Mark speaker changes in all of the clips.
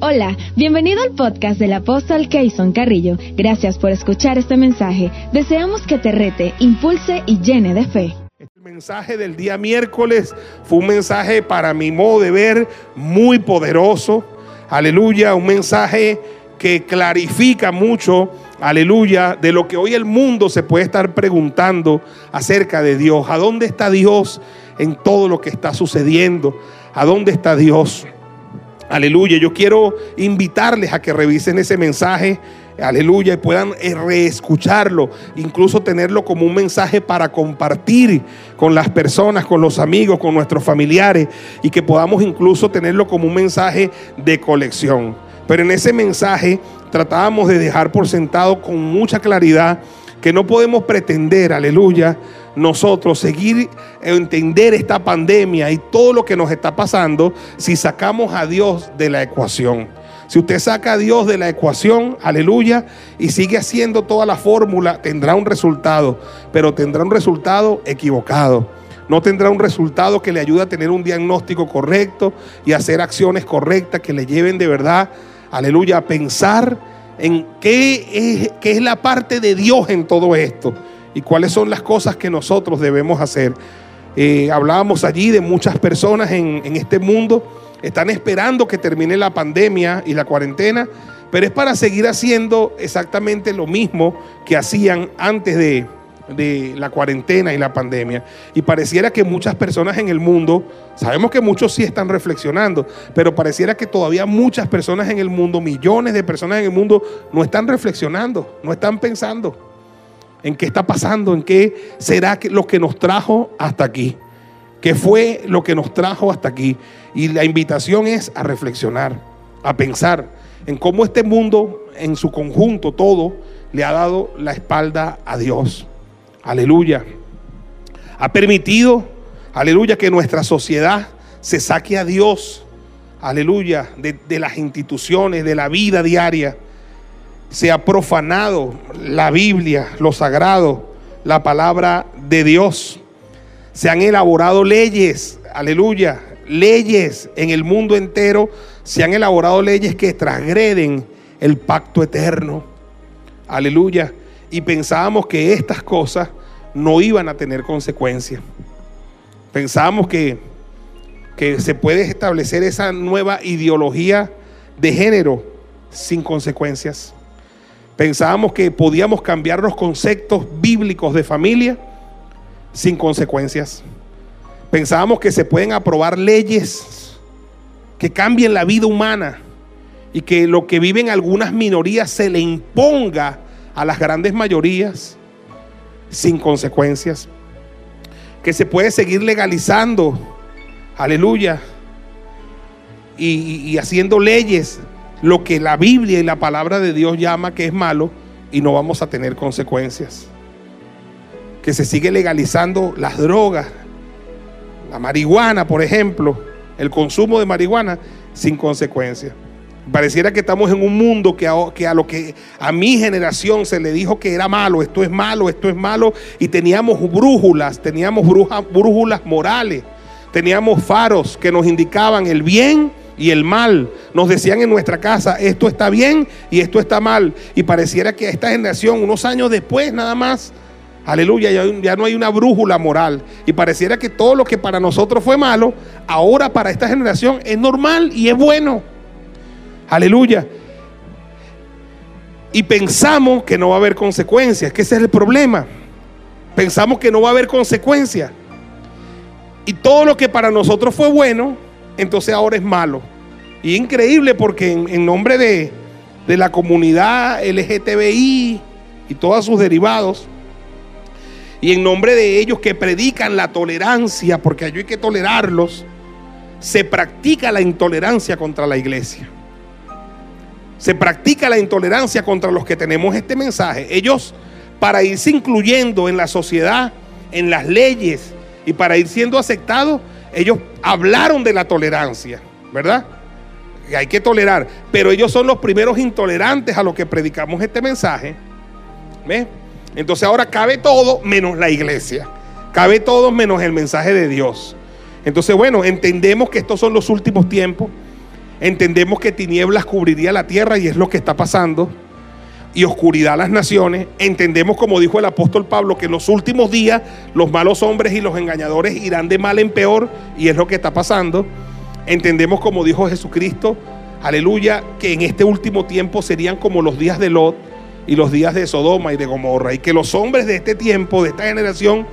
Speaker 1: Hola, bienvenido al podcast del apóstol Keyson Carrillo. Gracias por escuchar este mensaje. Deseamos que te rete, impulse y llene de fe.
Speaker 2: El mensaje del día miércoles fue un mensaje para mi modo de ver muy poderoso. Aleluya, un mensaje que clarifica mucho, aleluya, de lo que hoy el mundo se puede estar preguntando acerca de Dios. ¿A dónde está Dios en todo lo que está sucediendo? ¿A dónde está Dios? Aleluya, yo quiero invitarles a que revisen ese mensaje, aleluya, y puedan eh, reescucharlo, incluso tenerlo como un mensaje para compartir con las personas, con los amigos, con nuestros familiares, y que podamos incluso tenerlo como un mensaje de colección. Pero en ese mensaje tratábamos de dejar por sentado con mucha claridad que no podemos pretender, aleluya, nosotros seguir entender esta pandemia y todo lo que nos está pasando si sacamos a Dios de la ecuación. Si usted saca a Dios de la ecuación, aleluya, y sigue haciendo toda la fórmula, tendrá un resultado, pero tendrá un resultado equivocado. No tendrá un resultado que le ayude a tener un diagnóstico correcto y hacer acciones correctas que le lleven de verdad, aleluya, a pensar en qué es, qué es la parte de Dios en todo esto y cuáles son las cosas que nosotros debemos hacer. Eh, hablábamos allí de muchas personas en, este mundo, están esperando que termine la pandemia y la cuarentena, pero es para seguir haciendo exactamente lo mismo que hacían antes de, de la cuarentena y la pandemia. Y pareciera que muchas personas en el mundo, sabemos que muchos sí están reflexionando, pero pareciera que todavía muchas personas en el mundo, millones de personas en el mundo, no están reflexionando, no están pensando en qué está pasando, en qué será lo que nos trajo hasta aquí, qué fue lo que nos trajo hasta aquí. Y la invitación es a reflexionar, a pensar en cómo este mundo en su conjunto, todo, le ha dado la espalda a Dios. Aleluya. Ha permitido, aleluya, que nuestra sociedad se saque a Dios, aleluya, de, de las instituciones, de la vida diaria se ha profanado la Biblia, lo sagrado, la palabra de Dios. Se han elaborado leyes, aleluya, leyes en el mundo entero. Se han elaborado leyes que transgreden el pacto eterno. Aleluya. Y pensábamos que estas cosas no iban a tener consecuencias. Pensábamos que, que se puede establecer esa nueva ideología de género sin consecuencias. Pensábamos que podíamos cambiar los conceptos bíblicos de familia sin consecuencias. Pensábamos que se pueden aprobar leyes que cambien la vida humana y que lo que viven algunas minorías se le imponga a las grandes mayorías sin consecuencias. Que se puede seguir legalizando, aleluya, y, haciendo leyes lo que la Biblia y la palabra de Dios llama que es malo y no vamos a tener consecuencias. Que se sigue legalizando las drogas, la marihuana, por ejemplo, el consumo de marihuana sin consecuencias. Pareciera que estamos en un mundo que a, que a, lo que a mi generación se le dijo que era malo, esto es malo, esto es malo, y teníamos brújulas, teníamos brújulas morales, teníamos faros que nos indicaban el bien y el mal. Nos decían en nuestra casa, esto está bien y esto está mal. Y pareciera que esta generación, unos años después nada más, aleluya, ya, no hay una brújula moral. Y pareciera que todo lo que para nosotros fue malo, ahora para esta generación es normal y es bueno. Aleluya. Y pensamos que no va a haber consecuencias, que ese es el problema. Pensamos que no va a haber consecuencias. Y todo lo que para nosotros fue bueno, entonces ahora es malo. Y increíble porque en, nombre de, de, la comunidad LGTBI y todos sus derivados, y en nombre de ellos que predican la tolerancia, porque hay que tolerarlos, se practica la intolerancia contra la iglesia. Se practica la intolerancia contra los que tenemos este mensaje. Ellos, para irse incluyendo en la sociedad, en las leyes y para ir siendo aceptados, ellos hablaron de la tolerancia, ¿verdad? Que hay que tolerar, pero ellos son los primeros intolerantes a los que predicamos este mensaje. ¿Ve? Entonces ahora cabe todo menos la iglesia. Cabe todo menos el mensaje de Dios. Entonces, bueno, entendemos que estos son los últimos tiempos. Entendemos que tinieblas cubriría la tierra y es lo que está pasando. Y oscuridad las naciones. Entendemos, como dijo el apóstol Pablo, que en los últimos días los malos hombres y los engañadores irán de mal en peor y es lo que está pasando. Entendemos, como dijo Jesucristo, aleluya, que en este último tiempo serían como los días de Lot y los días de Sodoma y de Gomorra. Y que los hombres de este tiempo, de esta generación,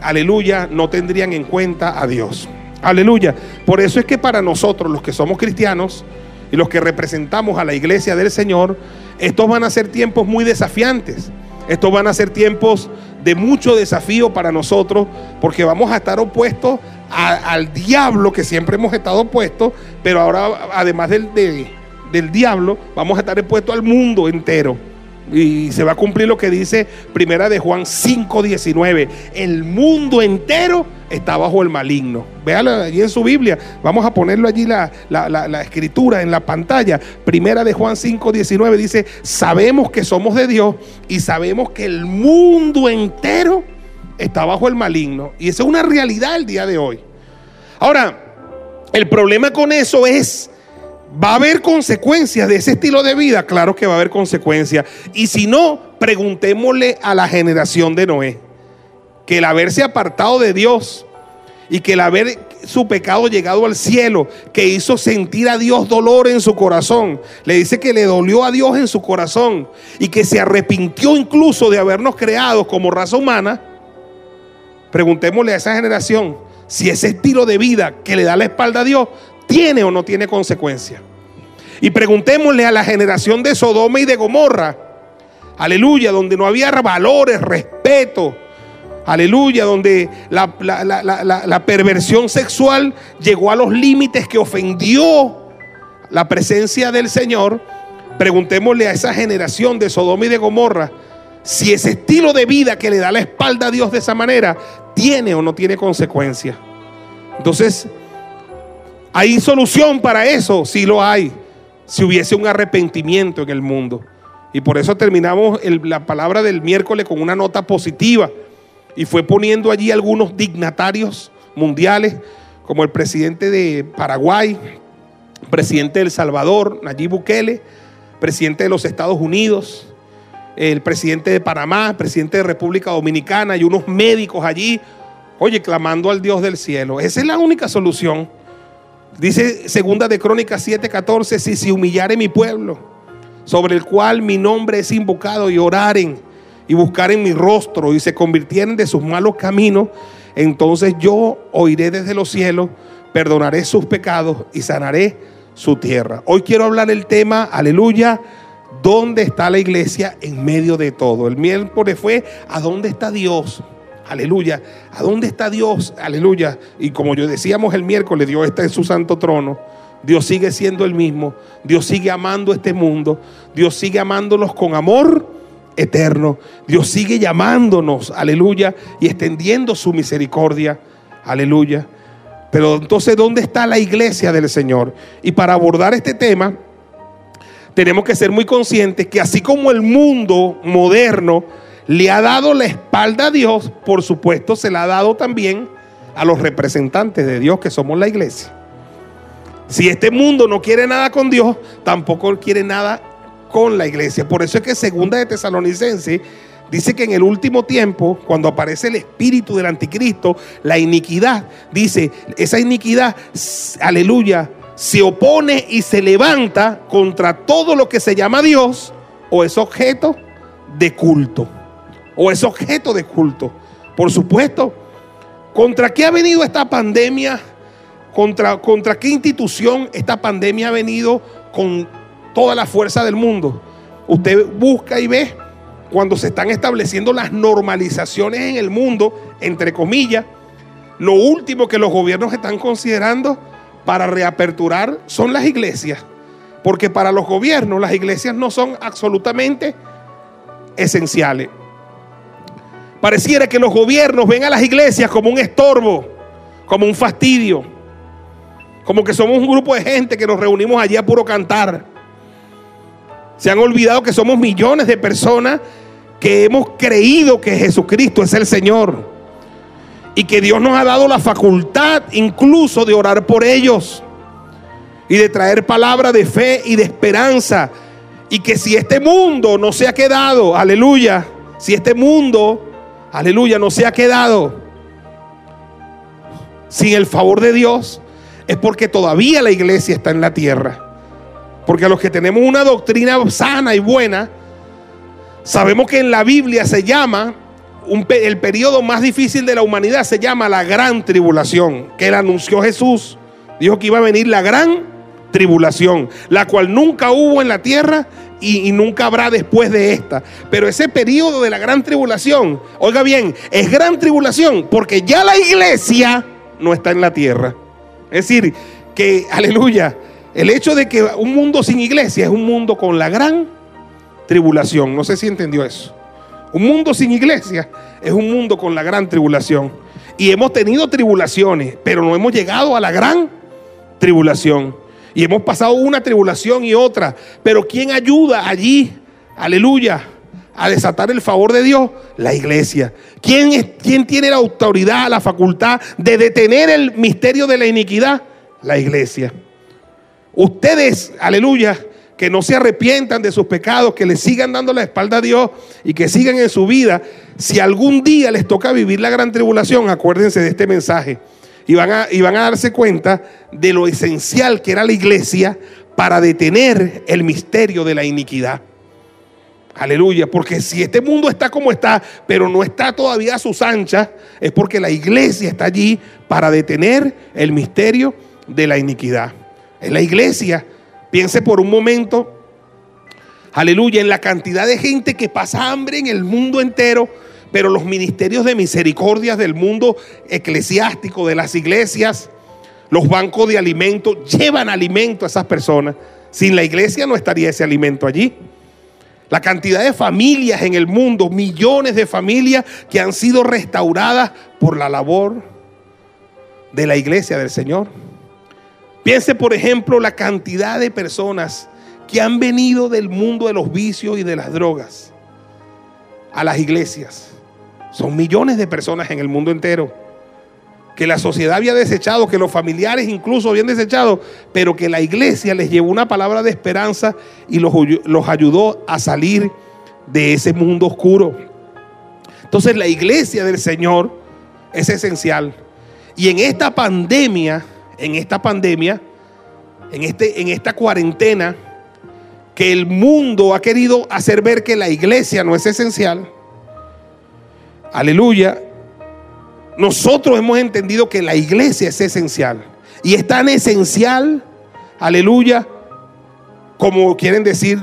Speaker 2: aleluya, no tendrían en cuenta a Dios. Aleluya. Por eso es que para nosotros, los que somos cristianos y los que representamos a la iglesia del Señor, estos van a ser tiempos muy desafiantes. Estos van a ser tiempos de mucho desafío para nosotros, porque vamos a estar opuestos al diablo que siempre hemos estado opuestos, pero ahora además del, del diablo, vamos a estar opuestos al mundo entero. Y se va a cumplir lo que dice Primera de Juan 5:19. El mundo entero está bajo el maligno. Véalo allí en su Biblia. Vamos a ponerlo allí la, la, escritura en la pantalla. Primera de Juan 5:19 dice, sabemos que somos de Dios y sabemos que el mundo entero está bajo el maligno. Y esa es una realidad el día de hoy. Ahora, el problema con eso es ¿Va a haber consecuencias de ese estilo de vida? Claro que va a haber consecuencias. Y si no, preguntémosle a la generación de Noé, que el haberse apartado de Dios y que el haber su pecado llegado al cielo, que hizo sentir a Dios dolor en su corazón, le dice que le dolió a Dios en su corazón y que se arrepintió incluso de habernos creado como raza humana, preguntémosle a esa generación si ese estilo de vida que le da la espalda a Dios ¿Tiene o no tiene consecuencia? Y preguntémosle a la generación de Sodoma y de Gomorra, aleluya, donde no había valores, respeto, aleluya, donde la, perversión sexual llegó a los límites que ofendió la presencia del Señor. Preguntémosle a esa generación de Sodoma y de Gomorra si ese estilo de vida que le da la espalda a Dios de esa manera tiene o no tiene consecuencia. Entonces, ¿Hay solución para eso? Sí lo hay. Si hubiese un arrepentimiento en el mundo. Y por eso terminamos la palabra del miércoles con una nota positiva. Y fue poniendo allí algunos dignatarios mundiales, como el presidente de Paraguay, presidente de El Salvador, Nayib Bukele, presidente de los Estados Unidos, el presidente de Panamá, el presidente de República Dominicana y unos médicos allí, oye, clamando al Dios del cielo. Esa es la única solución. Dice segunda de Crónicas 7:14, si se humillare mi pueblo, sobre el cual mi nombre es invocado, y oraren y buscaren mi rostro y se convirtieren de sus malos caminos, entonces yo oiré desde los cielos, perdonaré sus pecados y sanaré su tierra. Hoy quiero hablar el tema, aleluya, ¿dónde está la iglesia en medio de todo? El miércoles fue, ¿a dónde está Dios? Aleluya. ¿A dónde está Dios? Aleluya. Y como yo decíamos el miércoles, Dios está en su santo trono. Dios sigue siendo el mismo. Dios sigue amando este mundo. Dios sigue amándonos con amor eterno. Dios sigue llamándonos, aleluya, y extendiendo su misericordia. Aleluya. Pero entonces, ¿dónde está la iglesia del Señor? Y para abordar este tema, tenemos que ser muy conscientes que así como el mundo moderno le ha dado la espalda a Dios, por supuesto se la ha dado también a los representantes de Dios que somos la iglesia. Si este mundo no quiere nada con Dios, tampoco quiere nada con la iglesia. Por eso es que segunda de Tesalonicense dice que en el último tiempo, cuando aparece el espíritu del anticristo, la iniquidad, dice, esa iniquidad, aleluya, se opone y se levanta contra todo lo que se llama Dios o es objeto de culto o es objeto de culto. Por supuesto, ¿contra qué ha venido esta pandemia? ¿Contra, ¿Contra qué institución esta pandemia ha venido con toda la fuerza del mundo? Usted busca y ve cuando se están estableciendo las normalizaciones en el mundo, entre comillas, lo último que los gobiernos están considerando para reaperturar son las iglesias. Porque para los gobiernos las iglesias no son absolutamente esenciales. Pareciera que los gobiernos ven a las iglesias como un estorbo, como un fastidio, como que somos un grupo de gente que nos reunimos allí a puro cantar. Se han olvidado que somos millones de personas que hemos creído que Jesucristo es el Señor y que Dios nos ha dado la facultad incluso de orar por ellos. y de traer palabra de fe y de esperanza. Y que si este mundo no se ha quedado, aleluya, si este mundo, aleluya, no se ha quedado sin el favor de Dios, es porque todavía la iglesia está en la tierra. Porque a los que tenemos una doctrina sana y buena, sabemos que en la Biblia se llama, el periodo más difícil de la humanidad se llama la gran tribulación, que él anunció Jesús. Dijo que iba a venir la gran tribulación, la cual nunca hubo en la tierra y, nunca habrá después de esta. Pero ese periodo de la gran tribulación, oiga bien, es gran tribulación porque ya la iglesia no está en la tierra. Es decir, que, aleluya, el hecho de que un mundo sin iglesia es un mundo con la gran tribulación. No sé si entendió eso. Un mundo sin iglesia es un mundo con la gran tribulación. Y hemos tenido tribulaciones, pero no hemos llegado a la gran tribulación. Y hemos pasado una tribulación y otra. Pero ¿quién ayuda allí? Aleluya. A desatar el favor de Dios, la iglesia. ¿Quién, es, ¿Quién tiene la autoridad, la facultad de detener el misterio de la iniquidad? La iglesia. Ustedes, aleluya, que no se arrepientan de sus pecados, que le sigan dando la espalda a Dios y que sigan en su vida. Si algún día les toca vivir la gran tribulación, acuérdense de este mensaje y van a, y van a darse cuenta de lo esencial que era la iglesia para detener el misterio de la iniquidad. Aleluya, porque si este mundo está como está, pero no está todavía a sus anchas, es porque la iglesia está allí para detener el misterio de la iniquidad. En la iglesia, piense por un momento, aleluya, en la cantidad de gente que pasa hambre en el mundo entero, pero los ministerios de misericordia del mundo eclesiástico, de las iglesias, los bancos de alimentos, llevan alimento a esas personas. Sin la iglesia no estaría ese alimento allí. La cantidad de familias en el mundo, millones de familias que han sido restauradas por la labor de la iglesia del Señor. Piense, por ejemplo, la cantidad de personas que han venido del mundo de los vicios y de las drogas a las iglesias. Son millones de personas en el mundo entero que la sociedad había desechado, que los familiares incluso habían desechado, pero que la iglesia les llevó una palabra de esperanza y los, los, ayudó a salir de ese mundo oscuro. Entonces la iglesia del Señor es esencial. Y en esta pandemia, en esta pandemia, en, este, en esta cuarentena, que el mundo ha querido hacer ver que la iglesia no es esencial, aleluya, nosotros hemos entendido que la iglesia es esencial. Y es tan esencial, aleluya, como quieren decir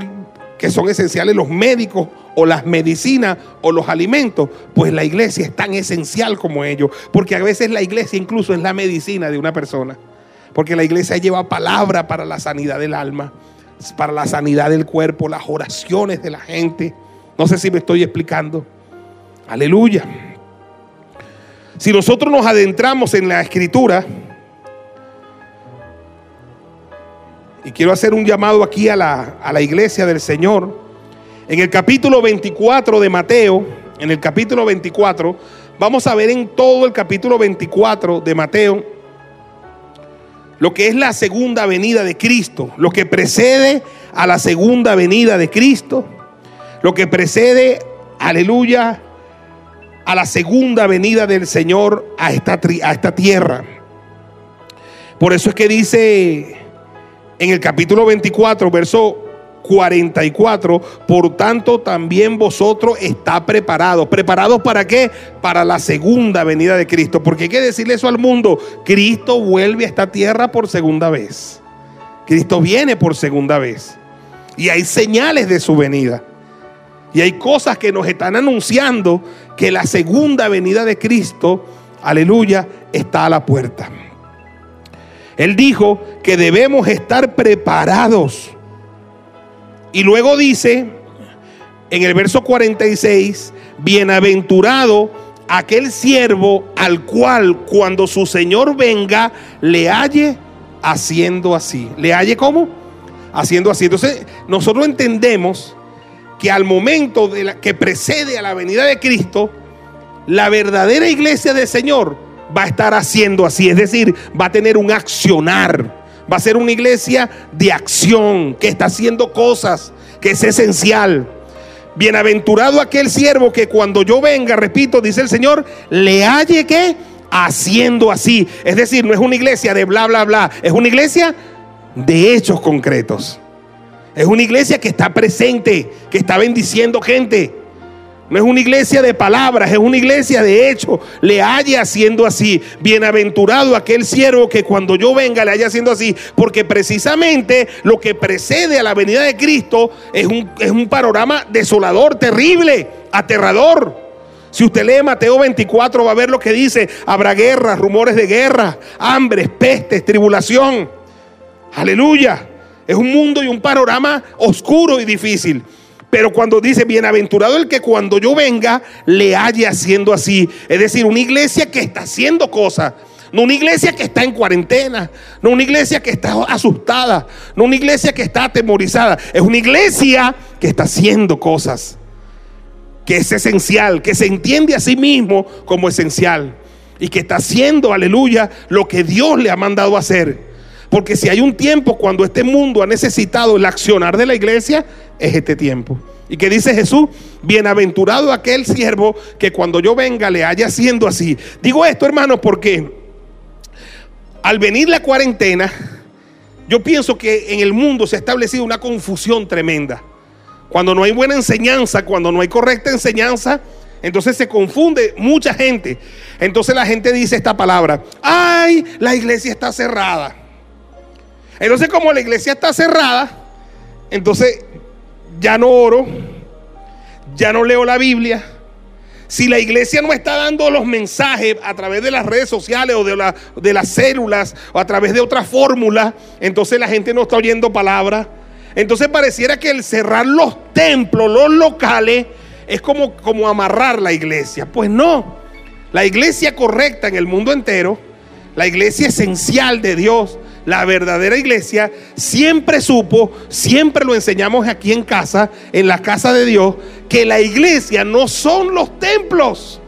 Speaker 2: que son esenciales los médicos o las medicinas o los alimentos, pues la iglesia es tan esencial como ellos. Porque a veces la iglesia incluso es la medicina de una persona. Porque la iglesia lleva palabra para la sanidad del alma, para la sanidad del cuerpo, las oraciones de la gente. No sé si me estoy explicando. Aleluya. Si nosotros nos adentramos en la escritura, y quiero hacer un llamado aquí a la, a la iglesia del Señor, en el capítulo 24 de Mateo, en el capítulo 24, vamos a ver en todo el capítulo 24 de Mateo lo que es la segunda venida de Cristo, lo que precede a la segunda venida de Cristo, lo que precede, aleluya, a la segunda venida del Señor a esta, a esta tierra. Por eso es que dice en el capítulo 24, verso 44, por tanto también vosotros está preparados. ¿Preparados para qué? Para la segunda venida de Cristo. Porque hay que decirle eso al mundo. Cristo vuelve a esta tierra por segunda vez. Cristo viene por segunda vez. Y hay señales de su venida. Y hay cosas que nos están anunciando que la segunda venida de Cristo, aleluya, está a la puerta. Él dijo que debemos estar preparados. Y luego dice en el verso 46, bienaventurado aquel siervo al cual cuando su Señor venga le halle haciendo así. ¿Le halle cómo? Haciendo así. Entonces nosotros entendemos que al momento de que precede a la venida de Cristo, la verdadera iglesia del Señor va a estar haciendo así, es decir, va a tener un accionar, va a ser una iglesia de acción, que está haciendo cosas, que es esencial. Bienaventurado aquel siervo que cuando yo venga, repito, dice el Señor, le halle que haciendo así. Es decir, no es una iglesia de bla, bla, bla, es una iglesia de hechos concretos. Es una iglesia que está presente, que está bendiciendo gente. No es una iglesia de palabras, es una iglesia de hecho. Le haya haciendo así. Bienaventurado aquel siervo que cuando yo venga le haya haciendo así. Porque precisamente lo que precede a la venida de Cristo es un, es un panorama desolador, terrible, aterrador. Si usted lee Mateo 24 va a ver lo que dice. Habrá guerras, rumores de guerra, hambres, pestes, tribulación. Aleluya. Es un mundo y un panorama oscuro y difícil. Pero cuando dice, bienaventurado el que cuando yo venga le haya haciendo así. Es decir, una iglesia que está haciendo cosas. No una iglesia que está en cuarentena. No una iglesia que está asustada. No una iglesia que está atemorizada. Es una iglesia que está haciendo cosas. Que es esencial. Que se entiende a sí mismo como esencial. Y que está haciendo, aleluya, lo que Dios le ha mandado hacer. Porque si hay un tiempo cuando este mundo ha necesitado el accionar de la iglesia, es este tiempo. Y que dice Jesús, bienaventurado aquel siervo que cuando yo venga le haya haciendo así. Digo esto, hermano, porque al venir la cuarentena, yo pienso que en el mundo se ha establecido una confusión tremenda. Cuando no hay buena enseñanza, cuando no hay correcta enseñanza, entonces se confunde mucha gente. Entonces la gente dice esta palabra, ay, la iglesia está cerrada. Entonces como la iglesia está cerrada, entonces ya no oro, ya no leo la Biblia. Si la iglesia no está dando los mensajes a través de las redes sociales o de, de las células o a través de otras fórmulas, entonces la gente no está oyendo palabra. Entonces pareciera que el cerrar los templos, los locales, es como, como amarrar la iglesia. Pues no, la iglesia correcta en el mundo entero, la iglesia esencial de Dios, la verdadera iglesia siempre supo, siempre lo enseñamos aquí en casa, en la casa de Dios, que la iglesia no son los templos,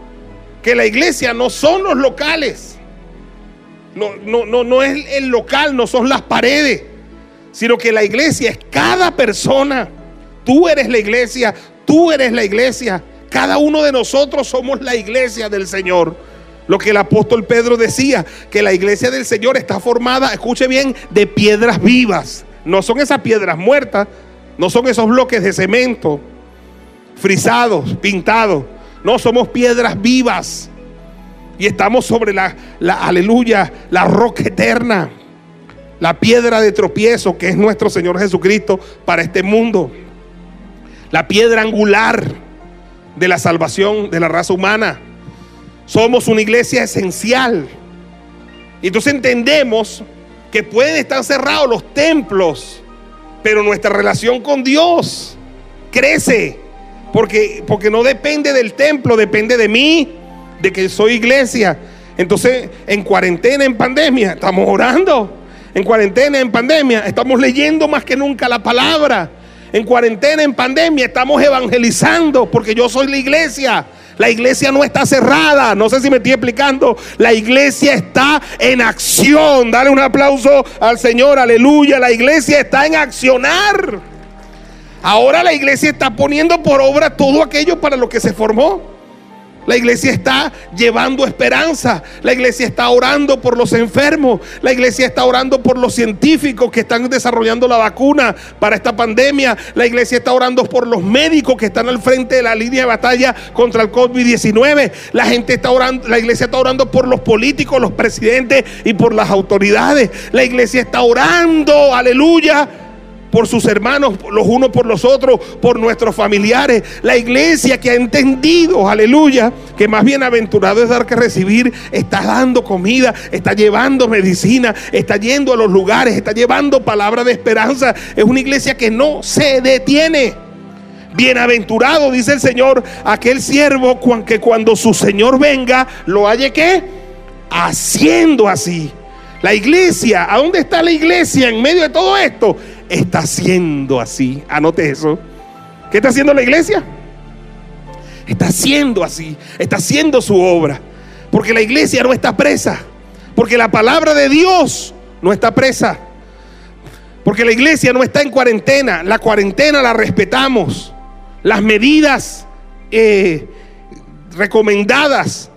Speaker 2: que la iglesia no son los locales. No, no, no, no es el local, no son las paredes, sino que la iglesia es cada persona. Tú eres la iglesia, tú eres la iglesia. Cada uno de nosotros somos la iglesia del Señor. Lo que el apóstol Pedro decía, que la iglesia del Señor está formada, escuche bien, de piedras vivas. No son esas piedras muertas, no son esos bloques de cemento frisados, pintados. No, somos piedras vivas. Y estamos sobre la, la, aleluya, la roca eterna. La piedra de tropiezo que es nuestro Señor Jesucristo para este mundo. La piedra angular de la salvación de la raza humana. Somos una iglesia esencial. Y entonces entendemos que pueden estar cerrados los templos, pero nuestra relación con Dios crece. Porque, porque no depende del templo, depende de mí, de que soy iglesia. Entonces, en cuarentena, en pandemia, estamos orando. En cuarentena, en pandemia, estamos leyendo más que nunca la palabra. En cuarentena, en pandemia, estamos evangelizando porque yo soy la iglesia. La iglesia no está cerrada. No sé si me estoy explicando. La iglesia está en acción. Dale un aplauso al Señor. Aleluya. La iglesia está en accionar. Ahora la iglesia está poniendo por obra todo aquello para lo que se formó. La iglesia está llevando esperanza. La iglesia está orando por los enfermos. La iglesia está orando por los científicos que están desarrollando la vacuna para esta pandemia. La iglesia está orando por los médicos que están al frente de la línea de batalla contra el COVID-19. La gente está orando, la iglesia está orando por los políticos, los presidentes y por las autoridades. La iglesia está orando, aleluya por sus hermanos, los unos por los otros, por nuestros familiares. La iglesia que ha entendido, aleluya, que más bienaventurado es dar que recibir, está dando comida, está llevando medicina, está yendo a los lugares, está llevando palabra de esperanza. Es una iglesia que no se detiene. Bienaventurado, dice el Señor, aquel siervo que cuando su Señor venga, lo haya que haciendo así. La iglesia, ¿a dónde está la iglesia en medio de todo esto? Está haciendo así. Anote eso. ¿Qué está haciendo la iglesia? Está haciendo así. Está haciendo su obra. Porque la iglesia no está presa. Porque la palabra de Dios no está presa. Porque la iglesia no está en cuarentena, la cuarentena la respetamos. Las medidas eh, recomendadas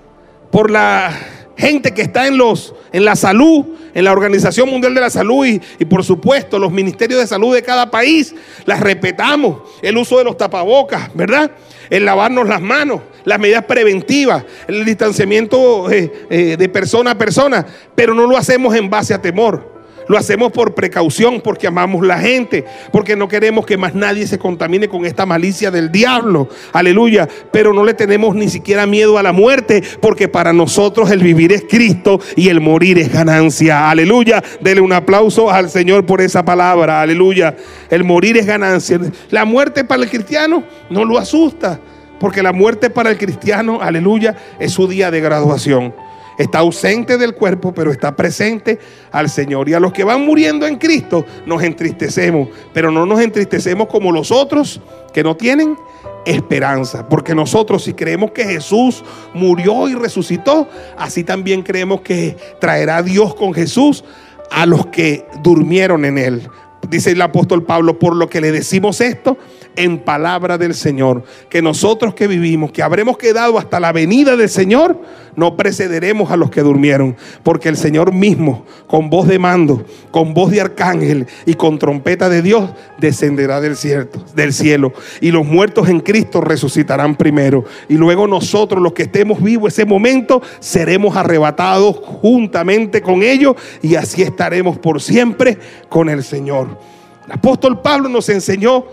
Speaker 2: por la gente que está en, los, en la salud, en la Organización Mundial de la Salud y, y, por supuesto los ministerios de salud de cada país, las respetamos. El uso de los tapabocas, ¿verdad? El lavarnos las manos, las medidas preventivas, el distanciamiento eh, eh, de persona a persona, pero no lo hacemos en base a temor. Lo hacemos por precaución, porque amamos la gente, porque no queremos que más nadie se contamine con esta malicia del diablo. Aleluya. Pero no le tenemos ni siquiera miedo a la muerte, porque para nosotros el vivir es Cristo y el morir es ganancia. Aleluya. Dele un aplauso al Señor por esa palabra. Aleluya. El morir es ganancia. La muerte para el cristiano no lo asusta, porque la muerte para el cristiano, aleluya, es su día de graduación. Está ausente del cuerpo, pero está presente al Señor. Y a los que van muriendo en Cristo nos entristecemos, pero no nos entristecemos como los otros que no tienen esperanza. Porque nosotros si creemos que Jesús murió y resucitó, así también creemos que traerá Dios con Jesús a los que durmieron en él. Dice el apóstol Pablo, por lo que le decimos esto en palabra del Señor, que nosotros que vivimos, que habremos quedado hasta la venida del Señor, no precederemos a los que durmieron, porque el Señor mismo, con voz de mando, con voz de arcángel y con trompeta de Dios, descenderá del cielo, y los muertos en Cristo resucitarán primero, y luego nosotros los que estemos vivos ese momento seremos arrebatados juntamente con ellos y así estaremos por siempre con el Señor. El apóstol Pablo nos enseñó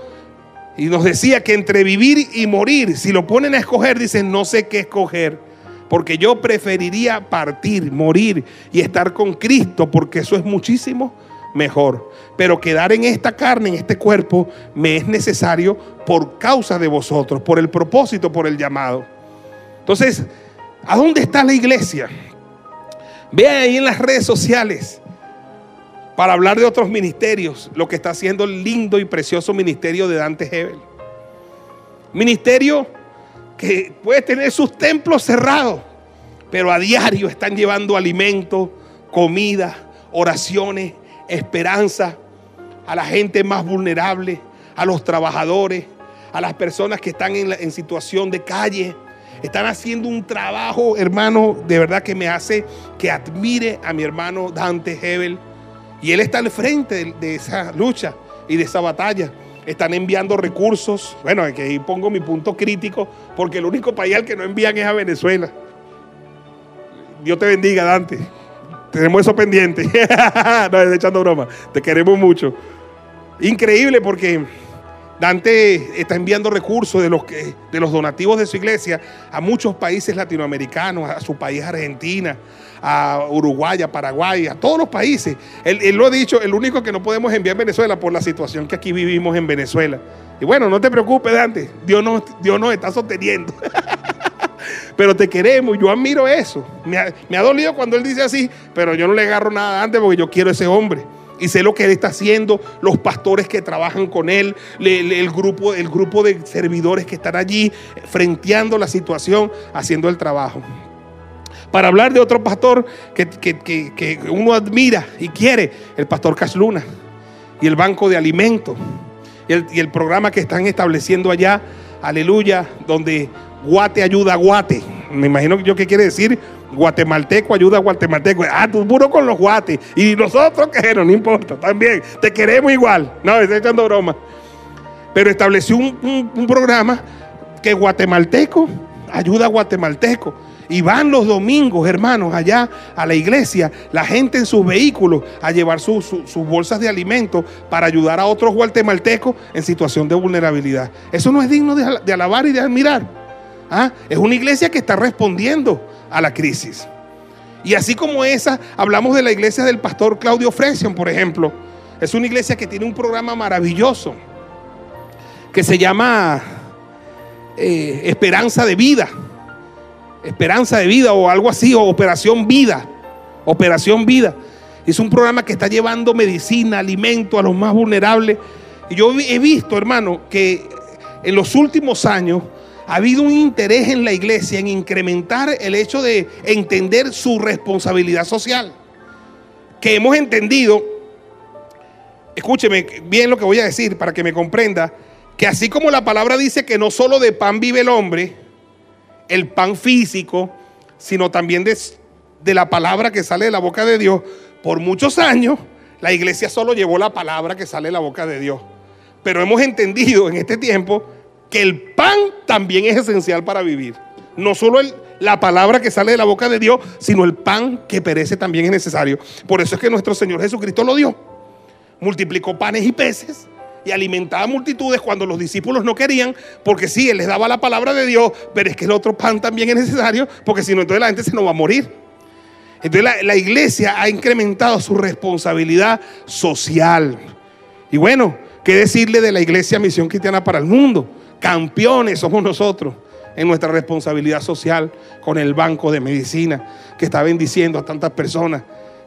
Speaker 2: y nos decía que entre vivir y morir, si lo ponen a escoger, dicen, no sé qué escoger. Porque yo preferiría partir, morir y estar con Cristo, porque eso es muchísimo mejor. Pero quedar en esta carne, en este cuerpo, me es necesario por causa de vosotros, por el propósito, por el llamado. Entonces, ¿a dónde está la iglesia? Vean ahí en las redes sociales para hablar de otros ministerios, lo que está haciendo el lindo y precioso ministerio de Dante Hebel. Ministerio que puede tener sus templos cerrados, pero a diario están llevando alimento, comida, oraciones, esperanza a la gente más vulnerable, a los trabajadores, a las personas que están en, en situación de calle. Están haciendo un trabajo, hermano, de verdad que me hace que admire a mi hermano Dante Hebel y él está al frente de, esa lucha y de esa batalla. Están enviando recursos. Bueno, que ahí pongo mi punto crítico, porque el único país al que no envían es a Venezuela. Dios te bendiga, Dante. Tenemos eso pendiente. no, estoy echando broma. Te queremos mucho. Increíble porque Dante está enviando recursos de los, que, de los donativos de su iglesia a muchos países latinoamericanos, a su país Argentina, a Uruguay, a Paraguay, a todos los países. Él, lo ha dicho, el único que no podemos enviar a Venezuela por la situación que aquí vivimos en Venezuela. Y bueno, no te preocupes, Dante, Dios nos, Dios está sosteniendo. pero te queremos, yo admiro eso. Me ha, me ha dolido cuando él dice así, pero yo no le agarro nada a Dante porque yo quiero ese hombre y sé lo que él está haciendo, los pastores que trabajan con él, el, grupo, el grupo de servidores que están allí frenteando la situación, haciendo el trabajo. Para hablar de otro pastor que, que, que, que uno admira y quiere, el pastor Cash Luna y el Banco de Alimentos y el, y el programa que están estableciendo allá, aleluya, donde Guate ayuda a Guate. Me imagino yo qué quiere decir guatemalteco ayuda a guatemalteco. Ah, tú puro con los guates. Y nosotros, que no, no importa, también. Te queremos igual. No, estoy echando broma. Pero estableció un, un, un, programa que guatemalteco ayuda a guatemalteco. Y van los domingos, hermanos, allá a la iglesia, la gente en sus vehículos a llevar su, su, sus bolsas de alimentos para ayudar a otros guatemaltecos en situación de vulnerabilidad. Eso no es digno de, alabar y de admirar. ¿Ah? Es una iglesia que está respondiendo a la crisis. Y así como esa, hablamos de la iglesia del pastor Claudio Fresion, por ejemplo. Es una iglesia que tiene un programa maravilloso que se llama eh, Esperanza de Vida. Esperanza de Vida o algo así, o Operación Vida. Operación Vida. Es un programa que está llevando medicina, alimento a los más vulnerables. Y yo he visto, hermano, que en los últimos años ha habido un interés en la iglesia en incrementar el hecho de entender su responsabilidad social. Que hemos entendido escúcheme bien lo que voy a decir para que me comprenda, que así como la palabra dice que no solo de pan vive el hombre, el pan físico, sino también de, la palabra que sale de la boca de Dios, por muchos años la iglesia solo llevó la palabra que sale de la boca de Dios. Pero hemos entendido en este tiempo que el pan también es esencial para vivir. No solo la palabra que sale de la boca de Dios, sino el pan que perece también es necesario. Por eso es que nuestro Señor Jesucristo lo dio. Multiplicó panes y peces y alimentaba multitudes cuando los discípulos no querían, porque sí, Él les daba la palabra de Dios, pero es que el otro pan también es necesario, porque si no, entonces la gente se nos va a morir. Entonces la, la iglesia ha incrementado su responsabilidad social. Y bueno, ¿qué decirle de la iglesia Misión Cristiana para el Mundo? Campeones somos nosotros en nuestra responsabilidad social con el Banco de Medicina, que está bendiciendo a tantas personas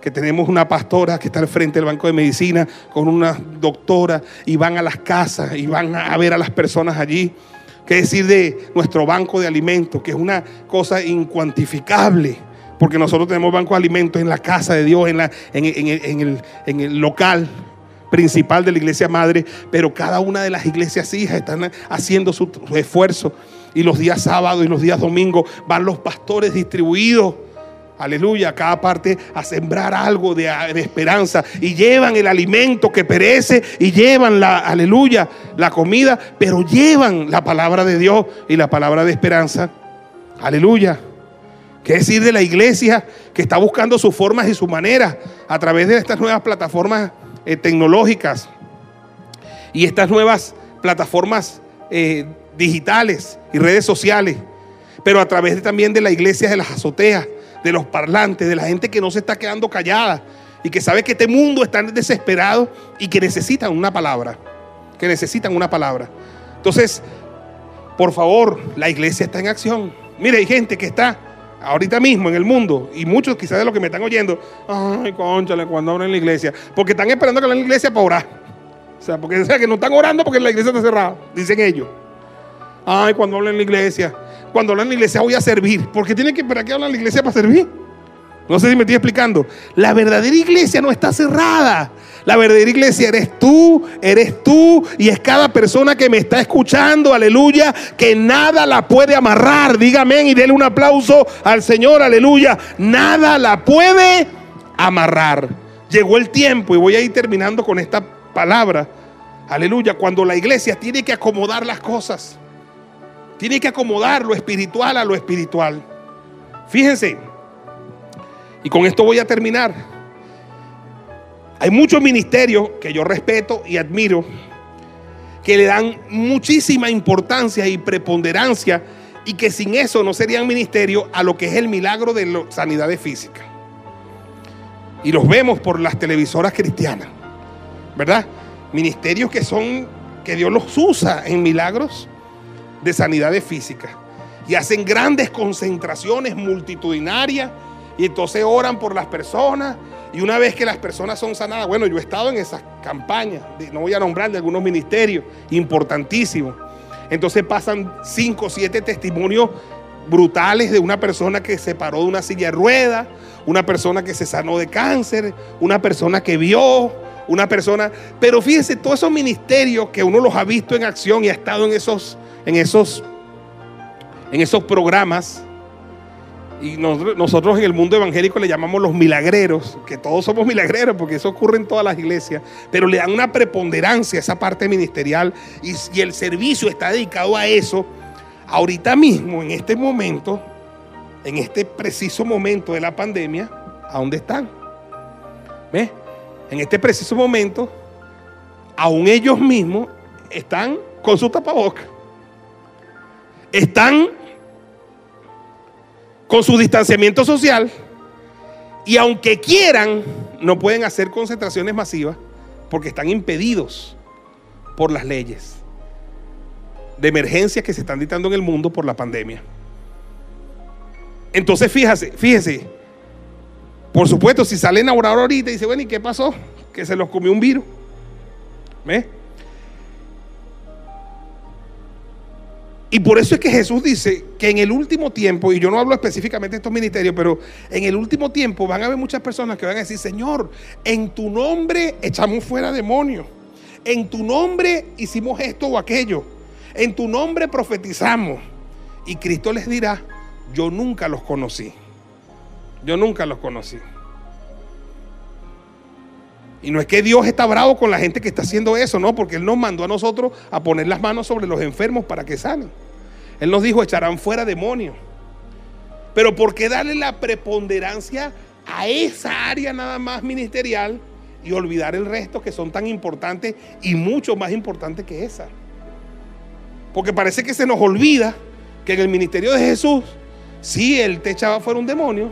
Speaker 2: que tenemos una pastora que está al frente del banco de medicina con una doctora y van a las casas y van a ver a las personas allí. ¿Qué decir de nuestro banco de alimentos, que es una cosa incuantificable? Porque nosotros tenemos banco de alimentos en la casa de Dios, en, la, en, en, el, en el local principal de la iglesia madre, pero cada una de las iglesias hijas están haciendo su esfuerzo. Y los días sábados y los días domingos van los pastores distribuidos Aleluya, cada parte a sembrar algo de, esperanza y llevan el alimento que perece y llevan la, aleluya, la comida, pero llevan la palabra de Dios y la palabra de esperanza. Aleluya. ¿Qué decir de la iglesia que está buscando sus formas y sus maneras a través de estas nuevas plataformas eh, tecnológicas y estas nuevas plataformas eh, digitales y redes sociales, pero a través de, también de la iglesia de las azoteas? De los parlantes, de la gente que no se está quedando callada y que sabe que este mundo está desesperado y que necesitan una palabra, que necesitan una palabra. Entonces, por favor, la iglesia está en acción. Mire, hay gente que está ahorita mismo en el mundo, y muchos quizás de los que me están oyendo, ay, conchale, cuando abren la iglesia, porque están esperando que la iglesia para orar. O sea, porque o que no están orando porque la iglesia está cerrada, dicen ellos. Ay, cuando hablan en la iglesia, cuando hablan en la iglesia voy a servir. porque tiene que para qué hablan en la iglesia para servir? No sé si me estoy explicando. La verdadera iglesia no está cerrada. La verdadera iglesia eres tú, eres tú y es cada persona que me está escuchando, aleluya, que nada la puede amarrar. Dígame y déle un aplauso al Señor, aleluya. Nada la puede amarrar. Llegó el tiempo y voy a ir terminando con esta palabra. Aleluya, cuando la iglesia tiene que acomodar las cosas. Tiene que acomodar lo espiritual a lo espiritual. Fíjense, y con esto voy a terminar. Hay muchos ministerios que yo respeto y admiro que le dan muchísima importancia y preponderancia y que sin eso no serían ministerios a lo que es el milagro de la sanidad física. Y los vemos por las televisoras cristianas, ¿verdad? Ministerios que son, que Dios los usa en milagros de sanidades físicas. Y hacen grandes concentraciones multitudinarias y entonces oran por las personas. Y una vez que las personas son sanadas, bueno, yo he estado en esas campañas, no voy a nombrar de algunos ministerios importantísimos. Entonces pasan cinco o siete testimonios brutales de una persona que se paró de una silla de ruedas, una persona que se sanó de cáncer, una persona que vio, una persona... Pero fíjense, todos esos ministerios que uno los ha visto en acción y ha estado en esos en esos, en esos programas. Y nosotros, en el mundo evangélico le llamamos los milagreros, que todos somos milagreros porque eso ocurre en todas las iglesias, pero le dan una preponderancia a esa parte ministerial y, y el servicio está dedicado a eso. Ahorita mismo, en este momento, en este preciso momento de la pandemia, ¿a dónde están? ¿Ves? En este preciso momento, aún ellos mismos están con su tapabocas están con su distanciamiento social y aunque quieran, no pueden hacer concentraciones masivas porque están impedidos por las leyes de emergencia que se están dictando en el mundo por la pandemia. Entonces, fíjese, fíjese, por supuesto, si salen a orar ahorita y dice, bueno, ¿y qué pasó? Que se los comió un virus. ¿Ve? Y por eso es que Jesús dice que en el último tiempo, y yo no hablo específicamente de estos ministerios, pero en el último tiempo van a haber muchas personas que van a decir, Señor, en tu nombre echamos fuera demonios, en tu nombre hicimos esto o aquello, en tu nombre profetizamos. Y Cristo les dirá, yo nunca los conocí, yo nunca los conocí. Y no es que Dios está bravo con la gente que está haciendo eso, no, porque Él nos mandó a nosotros a poner las manos sobre los enfermos para que salen. Él nos dijo, echarán fuera demonios. Pero ¿por qué darle la preponderancia a esa área nada más ministerial y olvidar el resto que son tan importantes y mucho más importantes que esa? Porque parece que se nos olvida que en el ministerio de Jesús, sí, Él te echaba fuera un demonio,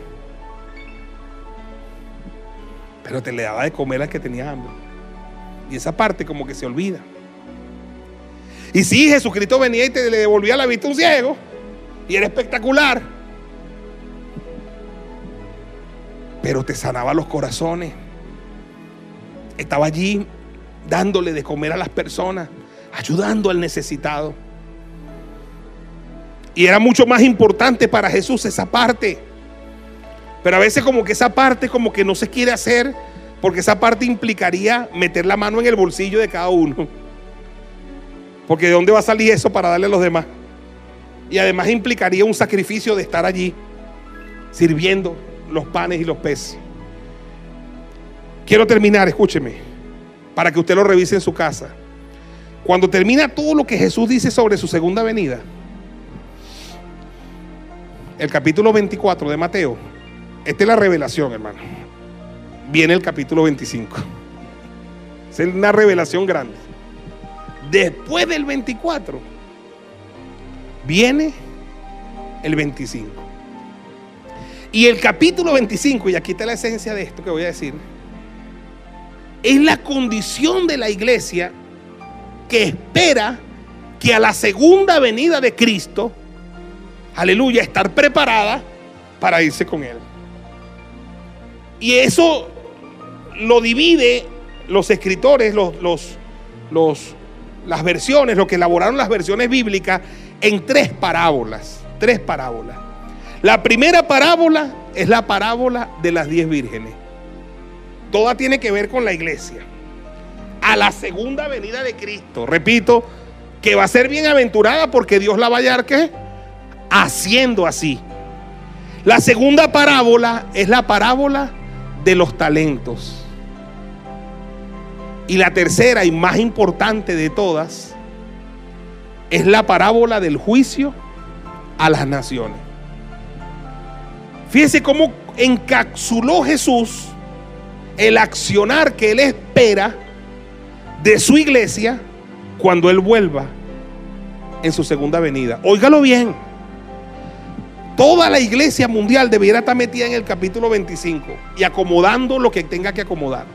Speaker 2: pero te le daba de comer al que tenía hambre. Y esa parte como que se olvida. Y sí, Jesucristo venía y te le devolvía la vista a un ciego. Y era espectacular. Pero te sanaba los corazones. Estaba allí dándole de comer a las personas, ayudando al necesitado. Y era mucho más importante para Jesús esa parte. Pero a veces como que esa parte como que no se quiere hacer porque esa parte implicaría meter la mano en el bolsillo de cada uno. Porque ¿de dónde va a salir eso para darle a los demás? Y además implicaría un sacrificio de estar allí sirviendo los panes y los peces. Quiero terminar, escúcheme, para que usted lo revise en su casa. Cuando termina todo lo que Jesús dice sobre su segunda venida, el capítulo 24 de Mateo, esta es la revelación, hermano. Viene el capítulo 25. Es una revelación grande. Después del 24, viene el 25. Y el capítulo 25, y aquí está la esencia de esto que voy a decir, es la condición de la iglesia que espera que a la segunda venida de Cristo, aleluya, estar preparada para irse con Él. Y eso lo divide los escritores, los, los, los, las versiones, lo que elaboraron las versiones bíblicas, en tres parábolas. Tres parábolas. La primera parábola es la parábola de las diez vírgenes. Toda tiene que ver con la iglesia. A la segunda venida de Cristo. Repito, que va a ser bienaventurada porque Dios la va a hallar ¿qué? haciendo así. La segunda parábola es la parábola de los talentos. Y la tercera y más importante de todas es la parábola del juicio a las naciones. Fíjese cómo encapsuló Jesús el accionar que él espera de su iglesia cuando él vuelva en su segunda venida. Óigalo bien. Toda la iglesia mundial debiera estar metida en el capítulo 25 y acomodando lo que tenga que acomodar.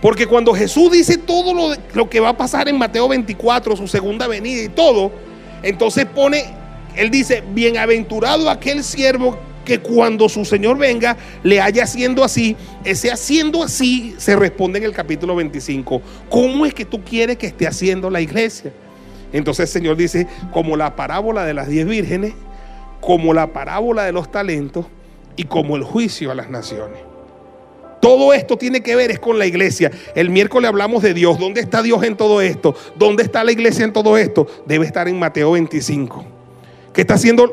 Speaker 2: Porque cuando Jesús dice todo lo, lo, que va a pasar en Mateo 24, su segunda venida y todo, entonces pone, él dice, bienaventurado aquel siervo que cuando su Señor venga le haya haciendo así, ese haciendo así se responde en el capítulo 25. ¿Cómo es que tú quieres que esté haciendo la iglesia? Entonces el Señor dice, como la parábola de las diez vírgenes, como la parábola de los talentos y como el juicio a las naciones. Todo esto tiene que ver es con la iglesia. El miércoles hablamos de Dios. ¿Dónde está Dios en todo esto? ¿Dónde está la iglesia en todo esto? Debe estar en Mateo 25. ¿Qué está haciendo?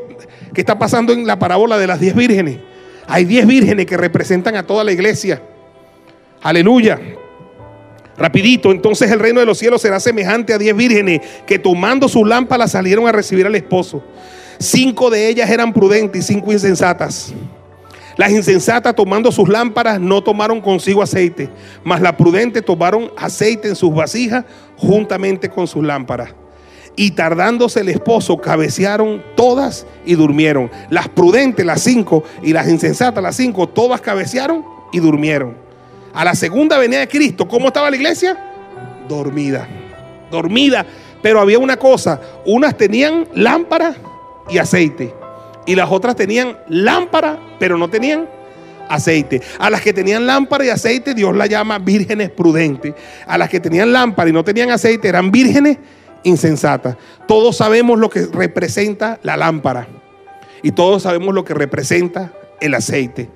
Speaker 2: ¿Qué está pasando en la parábola de las diez vírgenes? Hay diez vírgenes que representan a toda la iglesia. Aleluya. Rapidito, entonces el reino de los cielos será semejante a diez vírgenes que tomando sus lámparas salieron a recibir al esposo. Cinco de ellas eran prudentes y cinco insensatas. Las insensatas tomando sus lámparas no tomaron consigo aceite, mas las prudentes tomaron aceite en sus vasijas juntamente con sus lámparas. Y tardándose el esposo, cabecearon todas y durmieron. Las prudentes, las cinco, y las insensatas, las cinco, todas cabecearon y durmieron. A la segunda venida de Cristo, ¿cómo estaba la iglesia? Dormida. Dormida. Pero había una cosa, unas tenían lámparas y aceite. Y las otras tenían lámpara, pero no tenían aceite. A las que tenían lámpara y aceite, Dios la llama vírgenes prudentes. A las que tenían lámpara y no tenían aceite, eran vírgenes insensata. Todos sabemos lo que representa la lámpara y todos sabemos lo que representa el aceite.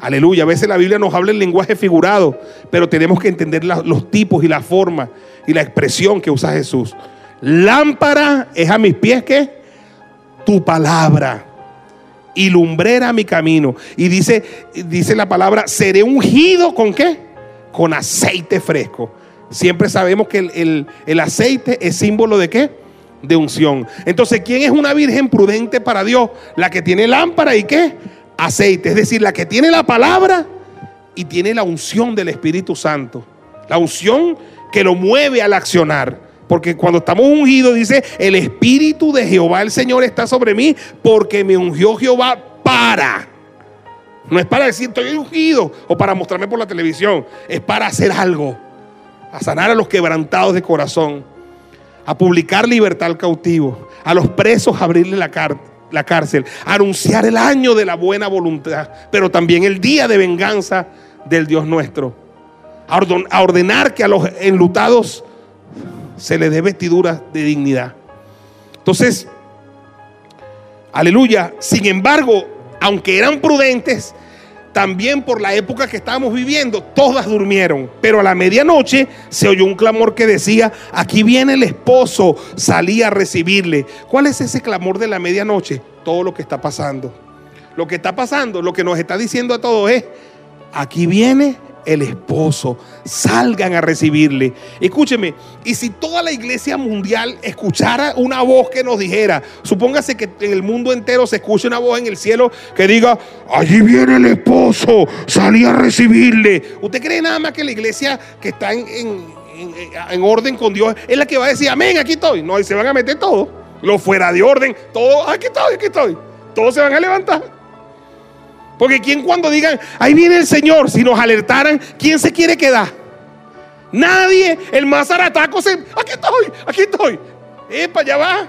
Speaker 2: Aleluya. A veces la Biblia nos habla en lenguaje figurado, pero tenemos que entender los tipos y la forma y la expresión que usa Jesús. Lámpara es a mis pies que tu palabra y lumbrera mi camino. Y dice, dice la palabra, seré ungido con qué? Con aceite fresco. Siempre sabemos que el, el aceite es símbolo de qué? De unción. Entonces, ¿quién es una virgen prudente para Dios? La que tiene lámpara y qué? Aceite. Es decir, la que tiene la palabra y tiene la unción del Espíritu Santo. La unción que lo mueve al accionar. Porque cuando estamos ungidos dice, el Espíritu de Jehová el Señor está sobre mí porque me ungió Jehová para. No es para decir estoy ungido o para mostrarme por la televisión. Es para hacer algo. A sanar a los quebrantados de corazón. A publicar libertad al cautivo. A los presos abrirle la, la cárcel. A anunciar el año de la buena voluntad. Pero también el día de venganza del Dios nuestro. A ordenar que a los enlutados se les dé vestiduras de dignidad. Entonces, aleluya. Sin embargo, aunque eran prudentes, también por la época que estábamos viviendo, todas durmieron. Pero a la medianoche se oyó un clamor que decía, aquí viene el esposo, salí a recibirle. ¿Cuál es ese clamor de la medianoche? Todo lo que está pasando. Lo que está pasando, lo que nos está diciendo a todos es, aquí viene el esposo. Salgan a recibirle. Escúcheme, y si toda la iglesia mundial escuchara una voz que nos dijera, supóngase que en el mundo entero se escuche una voz en el cielo que diga, allí viene el esposo, salí a recibirle. ¿Usted cree nada más que la iglesia que está en, en, orden con Dios es la que va a decir, amén, aquí estoy? No, y se van a meter todos. Lo fuera de orden, todo, aquí estoy, aquí estoy. Todos se van a levantar. Porque quien cuando digan, ahí viene el Señor, si nos alertaran, ¿quién se quiere quedar? Nadie, el más arataco se, aquí estoy, aquí estoy. Epa, ya va.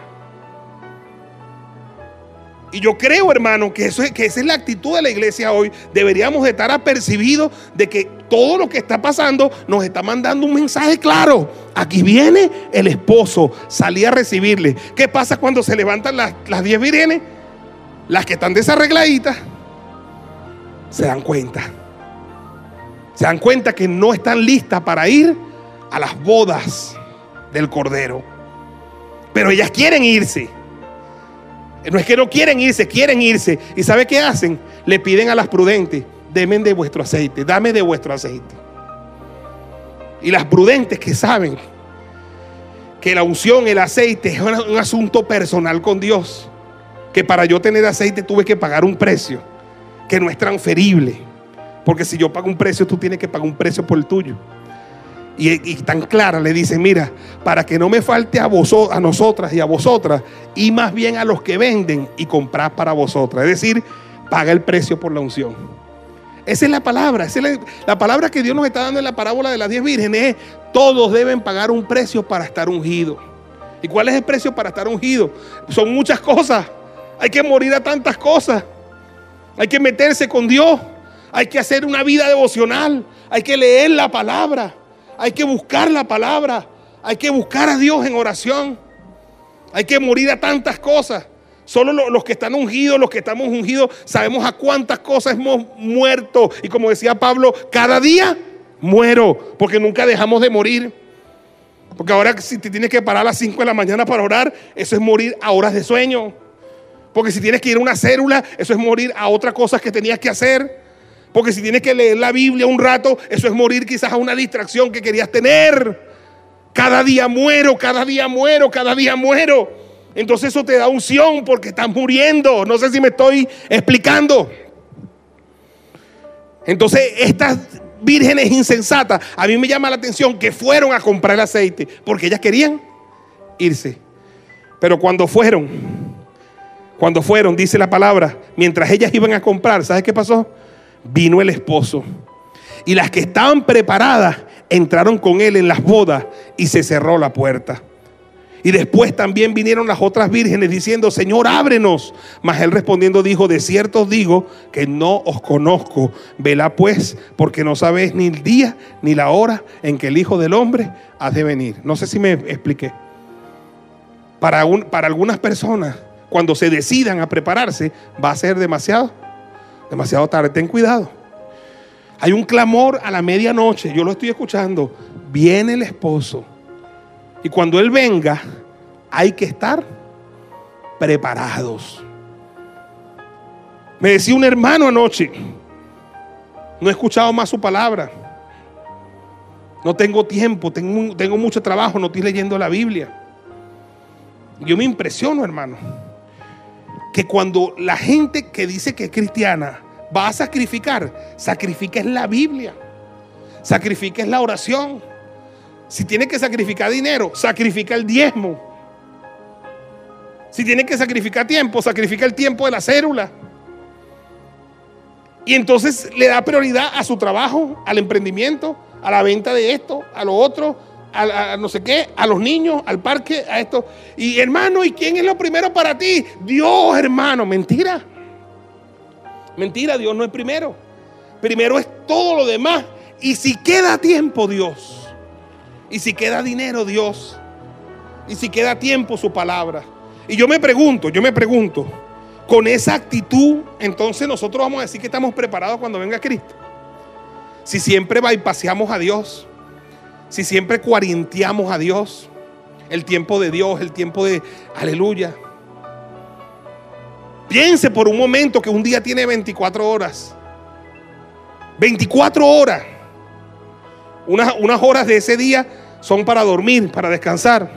Speaker 2: Y yo creo, hermano, que, eso, que esa es la actitud de la iglesia hoy. Deberíamos estar apercibidos de que todo lo que está pasando nos está mandando un mensaje claro. Aquí viene el esposo, salí a recibirle. ¿Qué pasa cuando se levantan las, las diez vírgenes? Las que están desarregladitas se dan cuenta. Se dan cuenta que no están listas para ir a las bodas del Cordero. Pero ellas quieren irse. No es que no quieren irse, quieren irse. ¿Y sabe qué hacen? Le piden a las prudentes, demen de vuestro aceite, dame de vuestro aceite. Y las prudentes que saben que la unción, el aceite es un asunto personal con Dios. Que para yo tener aceite tuve que pagar un precio que no es transferible. Porque si yo pago un precio, tú tienes que pagar un precio por el tuyo. Y, tan clara le dice, mira, para que no me falte a, vosotras, a nosotras y a vosotras, y más bien a los que venden y comprar para vosotras. Es decir, paga el precio por la unción. Esa es la palabra, esa es la, palabra que Dios nos está dando en la parábola de las diez vírgenes. todos deben pagar un precio para estar ungidos. ¿Y cuál es el precio para estar ungido? Son muchas cosas. Hay que morir a tantas cosas. Hay que meterse con Dios. Hay que hacer una vida devocional. Hay que leer la palabra. Hay que buscar la palabra. Hay que buscar a Dios en oración. Hay que morir a tantas cosas. Solo los que están ungidos, los que estamos ungidos, sabemos a cuántas cosas hemos muerto. Y como decía Pablo, cada día muero, porque nunca dejamos de morir. Porque ahora si te tienes que parar a las 5 de la mañana para orar, eso es morir a horas de sueño. Porque si tienes que ir a una célula, eso es morir a otras cosas que tenías que hacer. Porque si tienes que leer la Biblia un rato, eso es morir quizás a una distracción que querías tener. Cada día muero, cada día muero, cada día muero. Entonces eso te da unción porque estás muriendo. No sé si me estoy explicando. Entonces estas vírgenes insensatas, a mí me llama la atención que fueron a comprar el aceite porque ellas querían irse. Pero cuando fueron, cuando fueron, dice la palabra, mientras ellas iban a comprar, ¿sabes qué pasó? Vino el esposo. Y las que estaban preparadas entraron con él en las bodas y se cerró la puerta. Y después también vinieron las otras vírgenes diciendo, Señor, ábrenos. Mas él respondiendo dijo, de cierto os digo que no os conozco. Vela pues, porque no sabéis ni el día ni la hora en que el Hijo del Hombre ha de venir. No sé si me expliqué. para, un, para algunas personas, cuando se decidan a prepararse, va a ser demasiado, demasiado tarde. Ten cuidado. Hay un clamor a la medianoche, yo lo estoy escuchando. Viene el esposo. Y cuando él venga, hay que estar preparados. Me decía un hermano anoche, no he escuchado más su palabra. No tengo tiempo, tengo, tengo mucho trabajo, no estoy leyendo la Biblia. Yo me impresiono, hermano, que cuando la gente que dice que es cristiana va a sacrificar, sacrifica la Biblia, sacrifica la oración. Si tiene que sacrificar dinero, sacrifica el diezmo. Si tiene que sacrificar tiempo, sacrifica el tiempo de la célula. Y entonces le da prioridad a su trabajo, al emprendimiento, a la venta de esto, a lo otro, a, no sé qué, a los niños, al parque, a esto. Y hermano, ¿y quién es lo primero para ti? Dios, hermano. Mentira. Mentira, Dios no es primero. Primero es todo lo demás. Y si queda tiempo, Dios. Y si queda dinero, Dios. Y si queda tiempo, su palabra. Y yo me pregunto, yo me pregunto, con esa actitud, entonces nosotros vamos a decir que estamos preparados cuando venga Cristo. Si siempre bypaseamos a Dios, si siempre cuarenteamos a Dios, el tiempo de Dios, el tiempo de aleluya. Piense por un momento que un día tiene 24 horas. 24 horas. Unas, unas horas de ese día son para dormir, para descansar.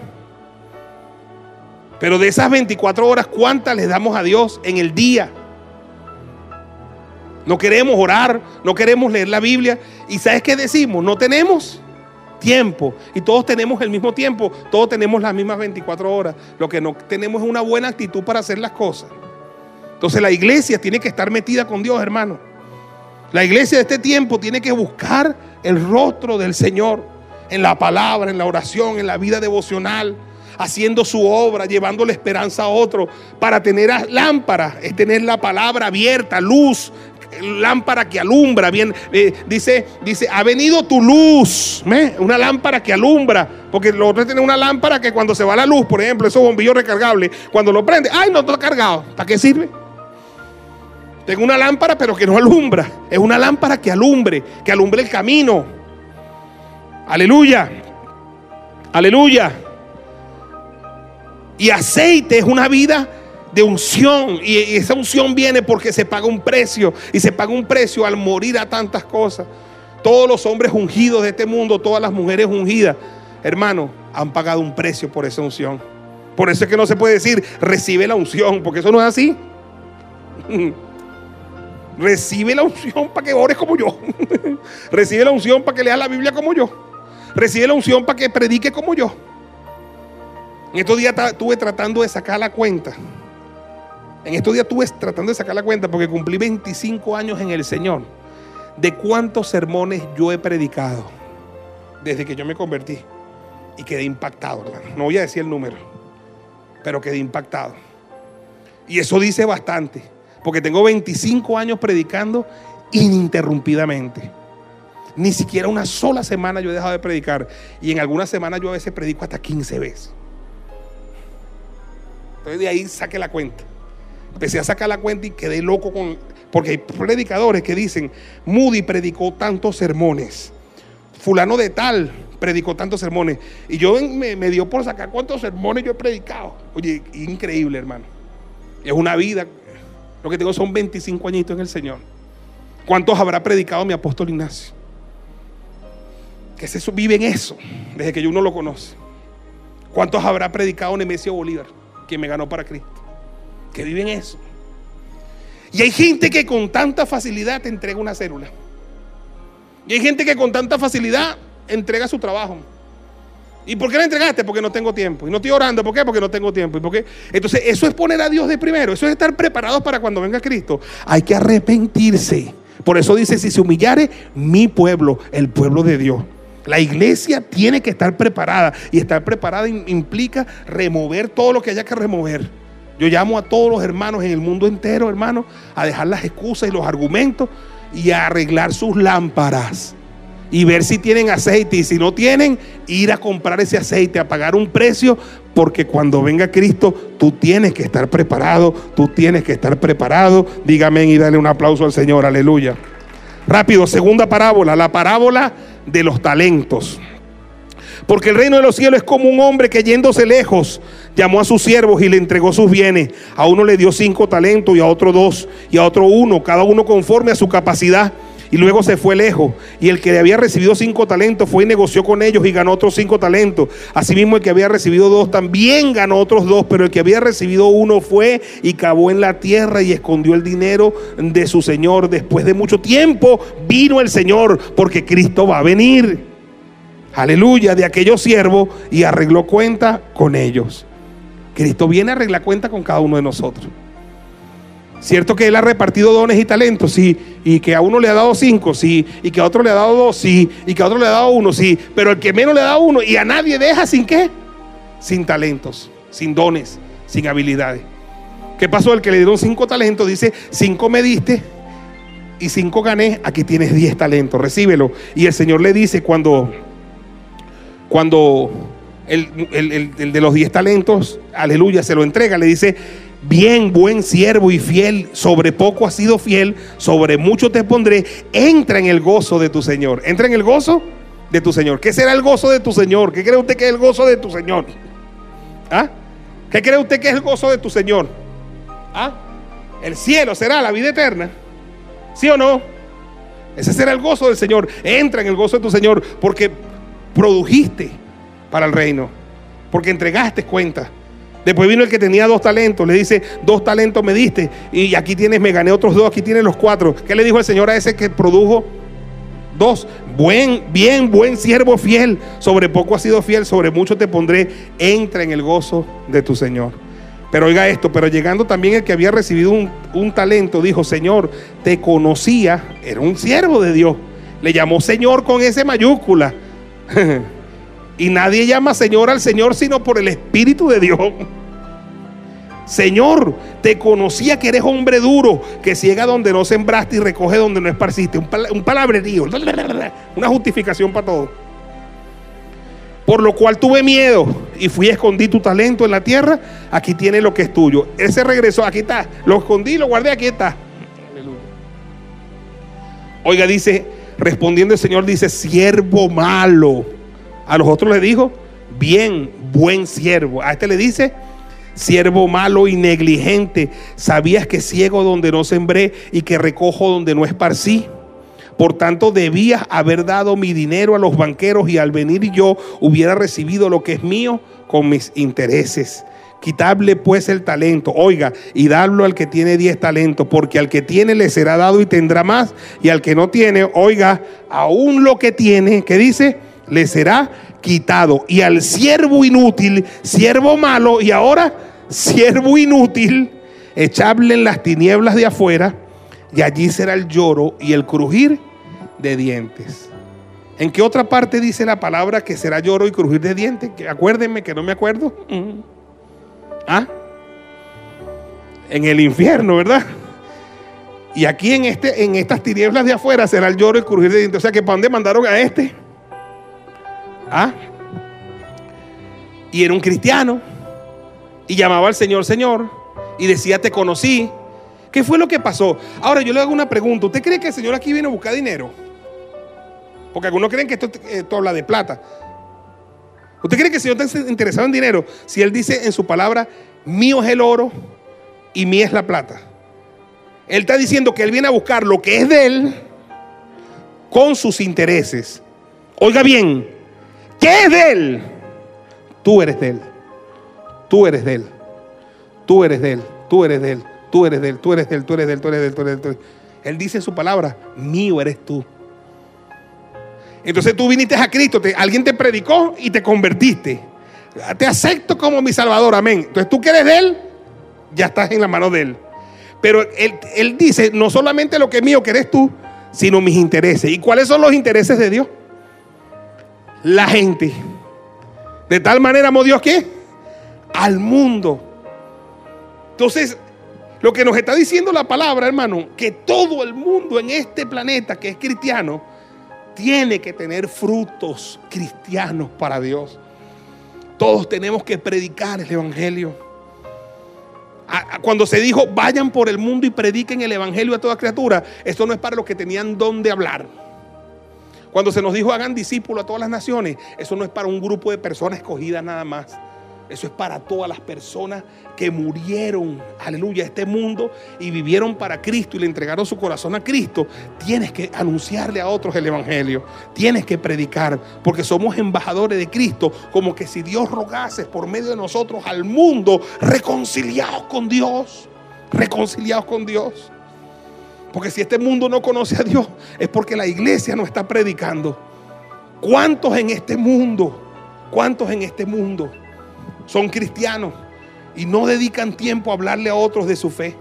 Speaker 2: Pero de esas 24 horas, ¿cuántas le damos a Dios en el día? No queremos orar, no queremos leer la Biblia. ¿Y sabes qué decimos? No tenemos tiempo. Y todos tenemos el mismo tiempo, todos tenemos las mismas 24 horas. Lo que no tenemos es una buena actitud para hacer las cosas. Entonces la iglesia tiene que estar metida con Dios, hermano. La iglesia de este tiempo tiene que buscar el rostro del Señor en la palabra, en la oración, en la vida devocional haciendo su obra, llevando la esperanza a otro. Para tener lámpara es tener la palabra abierta, luz, lámpara que alumbra. Bien, eh, dice, dice, ha venido tu luz, una lámpara que alumbra. Porque lo otro tener una lámpara que cuando se va la luz, por ejemplo, esos bombillos recargables, cuando lo prende, ay, no está cargado. ¿Para qué sirve? Tengo una lámpara, pero que no alumbra. Es una lámpara que alumbre, que alumbre el camino. Aleluya. Aleluya. Y aceite es una vida de unción. Y esa unción viene porque se paga un precio. Y se paga un precio al morir a tantas cosas. Todos los hombres ungidos de este mundo, todas las mujeres ungidas, hermano, han pagado un precio por esa unción. Por eso es que no se puede decir recibe la unción, porque eso no es así. Recibe la unción para que ores como yo. Recibe la unción para que leas la Biblia como yo. Recibe la unción para que predique como yo. En estos días estuve tratando de sacar la cuenta. En estos días estuve tratando de sacar la cuenta porque cumplí 25 años en el Señor. De cuántos sermones yo he predicado desde que yo me convertí. Y quedé impactado, hermano. No voy a decir el número, pero quedé impactado. Y eso dice bastante, porque tengo 25 años predicando ininterrumpidamente. Ni siquiera una sola semana yo he dejado de predicar. Y en algunas semanas yo a veces predico hasta 15 veces. Entonces de ahí saqué la cuenta. Empecé a sacar la cuenta y quedé loco con... Porque hay predicadores que dicen, Moody predicó tantos sermones. Fulano de tal predicó tantos sermones. Y yo me, dio por sacar cuántos sermones yo he predicado. Oye, increíble, hermano. Es una vida. Lo que tengo son 25 añitos en el Señor. ¿Cuántos habrá predicado mi apóstol Ignacio? Que se vive en eso, desde que yo uno lo conoce. ¿Cuántos habrá predicado Nemesio Bolívar? que me ganó para Cristo. Que viven eso. Y hay gente que con tanta facilidad te entrega una célula. Y hay gente que con tanta facilidad entrega su trabajo. ¿Y por qué la entregaste? Porque no tengo tiempo. Y no estoy orando. ¿Por qué? Porque no tengo tiempo. ¿Y por qué? Entonces, eso es poner a Dios de primero. Eso es estar preparados para cuando venga Cristo. Hay que arrepentirse. Por eso dice, si se humillare mi pueblo, el pueblo de Dios. La iglesia tiene que estar preparada y estar preparada implica remover todo lo que haya que remover. Yo llamo a todos los hermanos en el mundo entero, hermanos, a dejar las excusas y los argumentos y a arreglar sus lámparas y ver si tienen aceite y si no tienen, ir a comprar ese aceite, a pagar un precio porque cuando venga Cristo, tú tienes que estar preparado, tú tienes que estar preparado. Dígame y dale un aplauso al Señor, aleluya. Rápido, segunda parábola, la parábola de los talentos. Porque el reino de los cielos es como un hombre que yéndose lejos llamó a sus siervos y le entregó sus bienes. A uno le dio cinco talentos y a otro dos y a otro uno, cada uno conforme a su capacidad. Y luego se fue lejos. Y el que había recibido cinco talentos fue y negoció con ellos y ganó otros cinco talentos. Asimismo, el que había recibido dos también ganó otros dos. Pero el que había recibido uno fue y cavó en la tierra y escondió el dinero de su Señor. Después de mucho tiempo vino el Señor porque Cristo va a venir. Aleluya, de aquellos siervos y arregló cuenta con ellos. Cristo viene a arreglar cuenta con cada uno de nosotros. Cierto que Él ha repartido dones y talentos, sí, y que a uno le ha dado cinco, sí, y que a otro le ha dado dos, sí, y que a otro le ha dado uno, sí, pero el que menos le da uno y a nadie deja sin qué? Sin talentos, sin dones, sin habilidades. ¿Qué pasó? El que le dieron cinco talentos dice, cinco me diste y cinco gané, aquí tienes diez talentos, recíbelo. Y el Señor le dice cuando, cuando el, el de los diez talentos, aleluya, se lo entrega, le dice, Bien, buen siervo y fiel, sobre poco has sido fiel, sobre mucho te pondré. Entra en el gozo de tu Señor. Entra en el gozo de tu Señor. ¿Qué será el gozo de tu Señor? ¿Qué cree usted que es el gozo de tu Señor? ¿Ah? ¿Qué cree usted que es el gozo de tu Señor? ¿Ah? El cielo será la vida eterna. ¿Sí o no? Ese será el gozo del Señor. Entra en el gozo de tu Señor porque produjiste para el reino. Porque entregaste cuenta Después vino el que tenía dos talentos, le dice, dos talentos me diste y aquí tienes, me gané otros dos, aquí tienes los cuatro. ¿Qué le dijo el Señor a ese que produjo dos? Buen, bien, buen siervo fiel, sobre poco has sido fiel, sobre mucho te pondré, entra en el gozo de tu Señor. Pero oiga esto, pero llegando también el que había recibido un, un talento, dijo, Señor, te conocía, era un siervo de Dios. Le llamó Señor con ese mayúscula. Y nadie llama Señor al Señor sino por el Espíritu de Dios. Señor, te conocía que eres hombre duro, que ciega donde no sembraste y recoge donde no esparciste. Un, un palabrerío, una justificación para todo. Por lo cual tuve miedo y fui a escondí tu talento en la tierra. Aquí tiene lo que es tuyo. Ese regresó, aquí está. Lo escondí, lo guardé, aquí está. Oiga, dice, respondiendo el Señor, dice, siervo malo a los otros le dijo, bien, buen siervo. A este le dice, siervo malo y negligente. Sabías que ciego donde no sembré y que recojo donde no esparcí. Por tanto, debías haber dado mi dinero a los banqueros y al venir yo hubiera recibido lo que es mío con mis intereses. Quitable pues el talento, oiga, y darlo al que tiene diez talentos, porque al que tiene le será dado y tendrá más, y al que no tiene, oiga, aún lo que tiene, ¿qué dice? le será quitado. Y al siervo inútil, siervo malo, y ahora siervo inútil, echable en las tinieblas de afuera, y allí será el lloro y el crujir de dientes. ¿En qué otra parte dice la palabra que será lloro y crujir de dientes? acuérdenme que no me acuerdo. ¿Ah? En el infierno, ¿verdad? Y aquí en, este, en estas tinieblas de afuera será el lloro y crujir de dientes. O sea que ¿para dónde mandaron a este? ¿Ah? Y era un cristiano. Y llamaba al Señor, Señor. Y decía, te conocí. ¿Qué fue lo que pasó? Ahora yo le hago una pregunta. ¿Usted cree que el Señor aquí viene a buscar dinero? Porque algunos creen que esto, habla de plata. ¿Usted cree que el Señor está interesado en dinero? Si Él dice en su palabra, mío es el oro y mía es la plata. Él está diciendo que Él viene a buscar lo que es de Él con sus intereses. Oiga bien, ¿Qué es de Él? Tú eres de Él. Tú eres de Él. Tú eres de Él. Tú eres de Él. Tú eres de Él. Tú eres de Él. Tú eres de Él. Tú eres de Él. Tú eres de Él. Él dice en su palabra, mío eres tú. Entonces tú viniste a Cristo, alguien te predicó y te convertiste. Te acepto como mi Salvador, amén. Entonces tú que eres de Él, ya estás en la mano de Él. Pero él, él dice, no solamente lo que es mío, que eres tú, sino mis intereses. ¿Y cuáles son los intereses de Dios? la gente. De tal manera amó Dios que al mundo. Entonces, lo que nos está diciendo la palabra, hermano, que todo el mundo en este planeta que es cristiano tiene que tener frutos cristianos para Dios. Todos tenemos que predicar el Evangelio. Cuando se dijo, vayan por el mundo y prediquen el Evangelio a toda criatura, esto no es para los que tenían don de hablar. Cuando se nos dijo, hagan discípulos a todas las naciones, eso no es para un grupo de personas escogidas nada más. Eso es para todas las personas que murieron, aleluya, este mundo y vivieron para Cristo y le entregaron su corazón a Cristo. Tienes que anunciarle a otros el Evangelio. Tienes que predicar, porque somos embajadores de Cristo, como que si Dios rogase por medio de nosotros al mundo, reconciliados con Dios. Reconciliados con Dios. Porque si este mundo no conoce a Dios, es porque la iglesia no está predicando. ¿Cuántos en este mundo? ¿Cuántos en este mundo? Son cristianos y no dedican tiempo a hablarle a otros de su fe.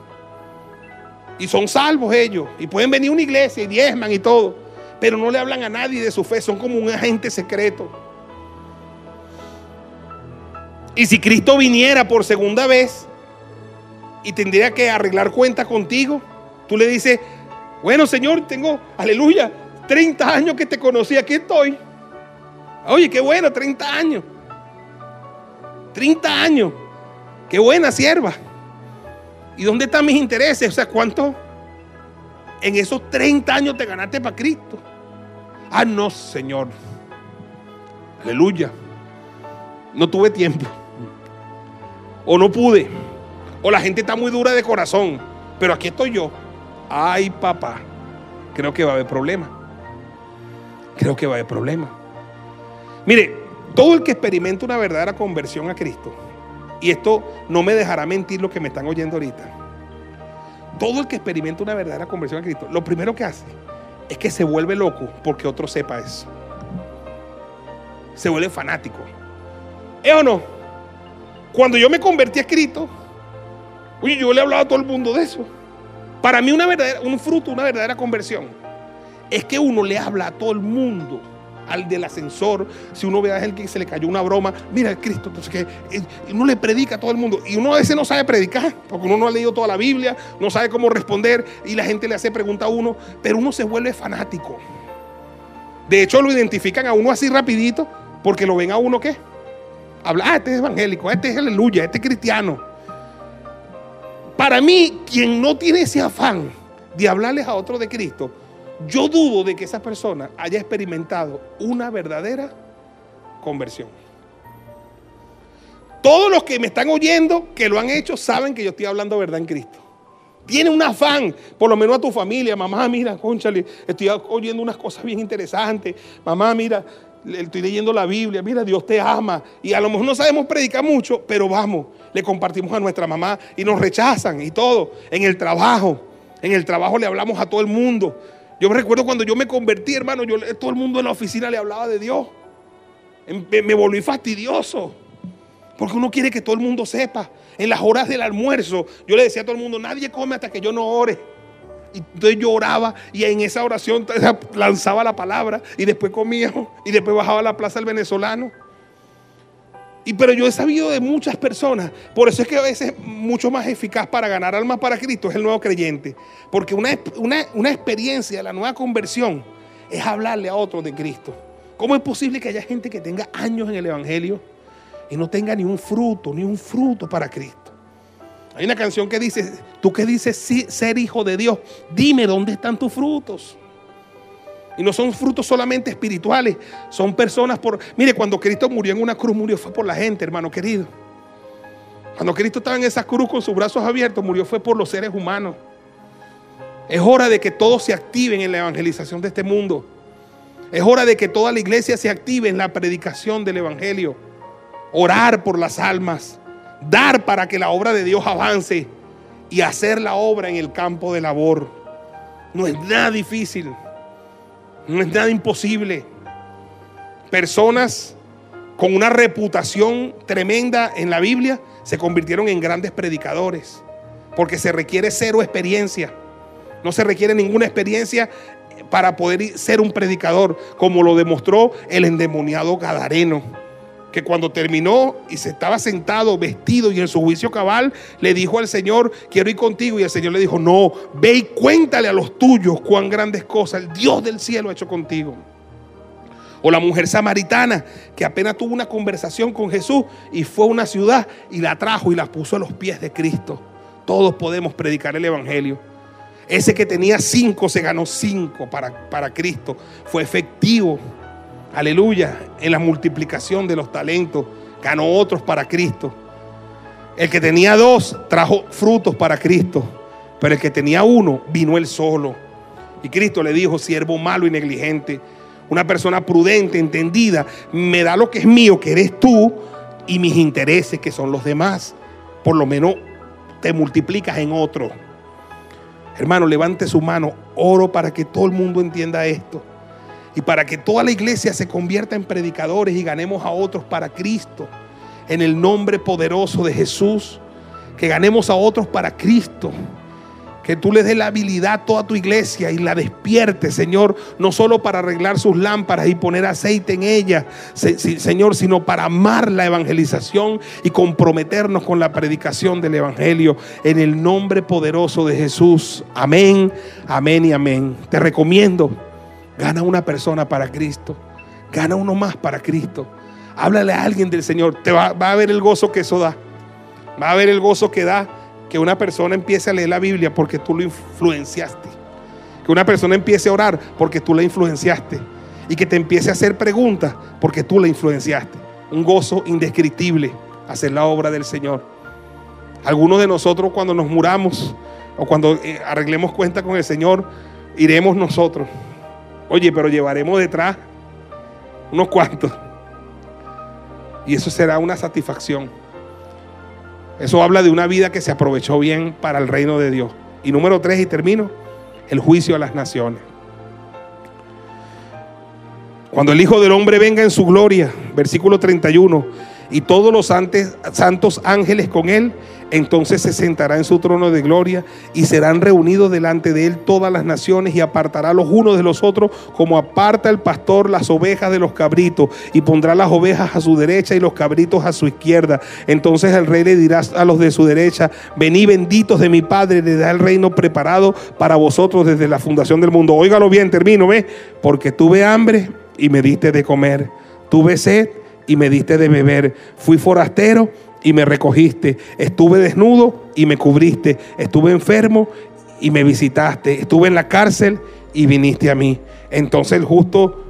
Speaker 2: Y son salvos ellos. Y pueden venir a una iglesia y diezman y todo. Pero no le hablan a nadie de su fe. Son como un agente secreto. Y si Cristo viniera por segunda vez y tendría que arreglar cuentas contigo, tú le dices, bueno Señor, tengo, aleluya, 30 años que te conocí, aquí estoy. Oye, qué bueno, 30 años. 30 años. Qué buena sierva. ¿Y dónde están mis intereses? O sea, ¿cuánto en esos 30 años te ganaste para Cristo? Ah, no, Señor. Aleluya. No tuve tiempo. O no pude. O la gente está muy dura de corazón. Pero aquí estoy yo. Ay, papá. Creo que va a haber problema. Creo que va a haber problema. Mire, todo el que experimenta una verdadera conversión a Cristo, y esto no me dejará mentir lo que me están oyendo ahorita, todo el que experimenta una verdadera conversión a Cristo, lo primero que hace es que se vuelve loco porque otro sepa eso. Se vuelve fanático. ¿Es o no? Cuando yo me convertí a Cristo, oye, yo le he hablado a todo el mundo de eso. Para mí una verdadera, un fruto, una verdadera conversión, es que uno le habla a todo el mundo al del ascensor, si uno ve a él que se le cayó una broma, mira Cristo, entonces que uno le predica a todo el mundo y uno a veces no sabe predicar, porque uno no ha leído toda la Biblia, no sabe cómo responder y la gente le hace pregunta a uno, pero uno se vuelve fanático. De hecho lo identifican a uno así rapidito porque lo ven a uno que habla, ah, este es evangélico, este es aleluya, este es cristiano. Para mí, quien no tiene ese afán de hablarles a otro de Cristo, yo dudo de que esa persona haya experimentado una verdadera conversión. Todos los que me están oyendo, que lo han hecho, saben que yo estoy hablando verdad en Cristo. Tiene un afán, por lo menos a tu familia, mamá, mira, conchale, estoy oyendo unas cosas bien interesantes. Mamá, mira, estoy leyendo la Biblia, mira, Dios te ama. Y a lo mejor no sabemos predicar mucho, pero vamos, le compartimos a nuestra mamá y nos rechazan y todo. En el trabajo, en el trabajo le hablamos a todo el mundo. Yo me recuerdo cuando yo me convertí, hermano, yo, todo el mundo en la oficina le hablaba de Dios. Em, me, volví fastidioso. Porque uno quiere que todo el mundo sepa. En las horas del almuerzo, yo le decía a todo el mundo, nadie come hasta que yo no ore. Y entonces yo oraba y en esa oración lanzaba la palabra y después comía y después bajaba a la plaza del venezolano. Y pero yo he sabido de muchas personas, por eso es que a veces mucho más eficaz para ganar almas para Cristo es el nuevo creyente. Porque una, una, experiencia, la nueva conversión, es hablarle a otros de Cristo. ¿Cómo es posible que haya gente que tenga años en el Evangelio y no tenga ni un fruto, ni un fruto para Cristo? Hay una canción que dice, tú que dices ser hijo de Dios, dime dónde están tus frutos. Y no son frutos solamente espirituales, son personas por... Mire, cuando Cristo murió en una cruz, murió fue por la gente, hermano querido. Cuando Cristo estaba en esa cruz con sus brazos abiertos, murió fue por los seres humanos. Es hora de que todos se activen en la evangelización de este mundo. Es hora de que toda la iglesia se active en la predicación del Evangelio. Orar por las almas. Dar para que la obra de Dios avance. Y hacer la obra en el campo de labor. No es nada difícil. No es nada imposible. Personas con una reputación tremenda en la Biblia se convirtieron en grandes predicadores. Porque se requiere cero experiencia. No se requiere ninguna experiencia para poder ser un predicador, como lo demostró el endemoniado Gadareno que cuando terminó y se estaba sentado, vestido y en su juicio cabal, le dijo al Señor, quiero ir contigo. Y el Señor le dijo, no, ve y cuéntale a los tuyos cuán grandes cosas el Dios del cielo ha hecho contigo. O la mujer samaritana que apenas tuvo una conversación con Jesús y fue a una ciudad y la trajo y la puso a los pies de Cristo. Todos podemos predicar el Evangelio. Ese que tenía cinco se ganó cinco para, para Cristo. Fue efectivo. Aleluya. En la multiplicación de los talentos. Ganó otros para Cristo. El que tenía dos trajo frutos para Cristo. Pero el que tenía uno vino él solo. Y Cristo le dijo, siervo malo y negligente una persona prudente, entendida, me da lo que es mío, que eres tú, y mis intereses, que son los demás. Por lo menos te multiplicas en otro. Hermano, levante su mano. Oro para que todo el mundo entienda esto. Y para que toda la iglesia se convierta en predicadores y ganemos a otros para Cristo. En el nombre poderoso de Jesús. Que ganemos a otros para Cristo. Que tú les des la habilidad a toda tu iglesia y la despiertes, Señor, no solo para arreglar sus lámparas y poner aceite en ellas, Señor, sino para amar la evangelización y comprometernos con la predicación del Evangelio en el nombre poderoso de Jesús. Amén, amén y amén. Te recomiendo, gana una persona para Cristo, gana uno más para Cristo. Háblale a alguien del Señor, te va, a ver el gozo que eso da, va a ver el gozo que da que una persona empiece a leer la Biblia porque tú lo influenciaste. Que una persona empiece a orar porque tú la influenciaste. Y que te empiece a hacer preguntas porque tú la influenciaste. Un gozo indescriptible hacer la obra del Señor. Algunos de nosotros cuando nos muramos o cuando eh, arreglemos cuenta con el Señor, iremos nosotros. Oye, pero llevaremos detrás unos cuantos. Y eso será una satisfacción. Eso habla de una vida que se aprovechó bien para el reino de Dios. Y número tres, y termino, el juicio a las naciones. Cuando el Hijo del Hombre venga en su gloria, versículo 31, y todos los santos ángeles con él, entonces se sentará en su trono de gloria y serán reunidos delante de él todas las naciones y apartará los unos de los otros como aparta el pastor las ovejas de los cabritos y pondrá las ovejas a su derecha y los cabritos a su izquierda. Entonces el rey le dirá a los de su derecha, venid benditos de mi Padre, le da el reino preparado para vosotros desde la fundación del mundo. Óigalo bien, termino, ¿ve? Porque tuve hambre y me diste de comer, tuve sed y me diste de beber, fui forastero y me recogiste. Estuve desnudo y me cubriste. Estuve enfermo y me visitaste. Estuve en la cárcel y viniste a mí. Entonces el justo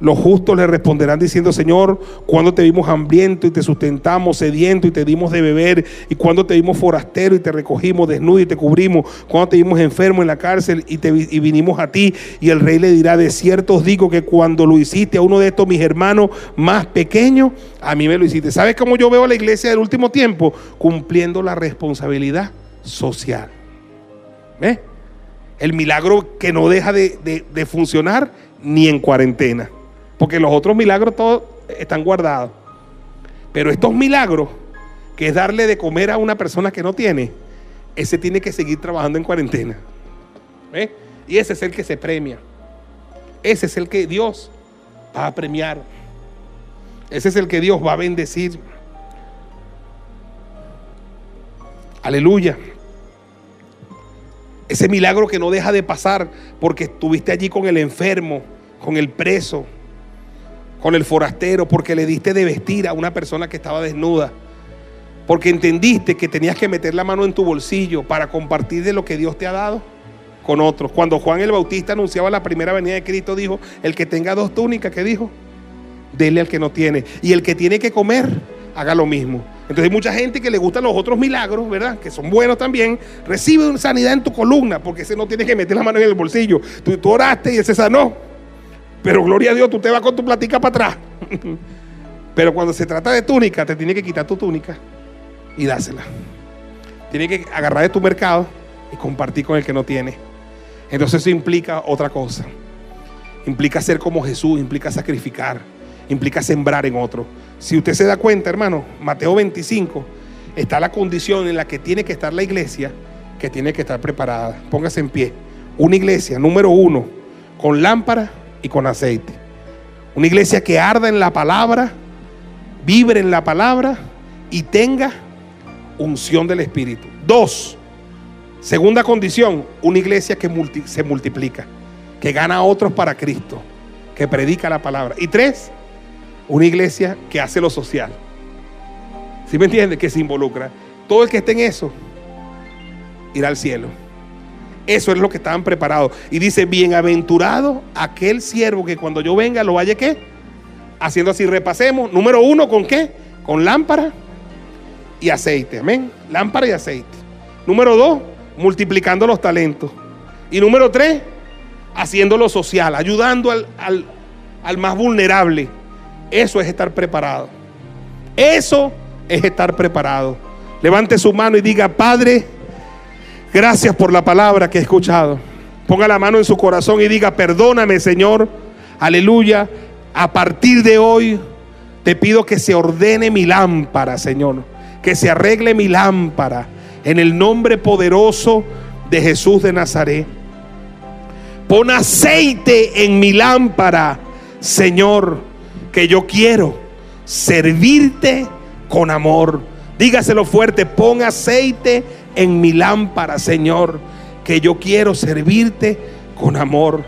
Speaker 2: los justos le responderán diciendo, Señor, cuando te vimos hambriento y te sustentamos, sediento y te dimos de beber, y cuando te vimos forastero y te recogimos desnudo y te cubrimos, cuando te vimos enfermo en la cárcel y, te, vinimos a ti. Y el rey le dirá, de cierto os digo que cuando lo hiciste a uno de estos mis hermanos más pequeños, a mí me lo hiciste. ¿Sabes cómo yo veo a la iglesia del último tiempo? Cumpliendo la responsabilidad social. ¿Ves? El milagro que no deja de, de funcionar ni en cuarentena. Porque los otros milagros todos están guardados. Pero estos milagros, que es darle de comer a una persona que no tiene, ese tiene que seguir trabajando en cuarentena. Y ese es el que se premia. Ese es el que Dios va a premiar. Ese es el que Dios va a bendecir. Aleluya. Ese milagro que no deja de pasar porque estuviste allí con el enfermo, con el preso, con el forastero, porque le diste de vestir a una persona que estaba desnuda, porque entendiste que tenías que meter la mano en tu bolsillo para compartir de lo que Dios te ha dado con otros. Cuando Juan el Bautista anunciaba la primera venida de Cristo, dijo, el que tenga dos túnicas, ¿qué dijo? Dele al que no tiene. Y el que tiene que comer, haga lo mismo. Entonces hay mucha gente que le gustan los otros milagros, ¿verdad? Que son buenos también. Recibe una sanidad en tu columna, porque ese no tiene que meter la mano en el bolsillo. Tú, tú oraste y ese sanó. Pero gloria a Dios, tú te vas con tu platica para atrás. Pero cuando se trata de túnica, te tiene que quitar tu túnica y dásela. Tiene que agarrar de tu mercado y compartir con el que no tiene. Entonces eso implica otra cosa. Implica ser como Jesús, implica sacrificar, implica sembrar en otro. Si usted se da cuenta, hermano, Mateo 25 está la condición en la que tiene que estar la iglesia, que tiene que estar preparada. Póngase en pie. Una iglesia, número uno, con lámpara y con aceite. Una iglesia que arda en la palabra, vibre en la palabra y tenga unción del Espíritu. Dos, segunda condición, una iglesia que se multiplica, que gana a otros para Cristo, que predica la palabra. Y tres, una iglesia que hace lo social. ¿Sí me entiende? Que se involucra. Todo el que esté en eso irá al cielo. Eso es lo que estaban preparados. Y dice, bienaventurado aquel siervo que cuando yo venga lo vaya qué? Haciendo así, repasemos. Número uno, ¿con qué? Con lámpara y aceite. Amén. Lámpara y aceite. Número dos, multiplicando los talentos. Y número tres, haciendo lo social, ayudando al, al, al más vulnerable. Eso es estar preparado. Eso es estar preparado. Levante su mano y diga, Padre, gracias por la palabra que he escuchado. Ponga la mano en su corazón y diga, perdóname Señor, aleluya. A partir de hoy te pido que se ordene mi lámpara, Señor. Que se arregle mi lámpara en el nombre poderoso de Jesús de Nazaret. Pon aceite en mi lámpara, Señor, que yo quiero servirte con amor. Dígaselo fuerte, pon aceite en mi lámpara, Señor, que yo quiero servirte con amor.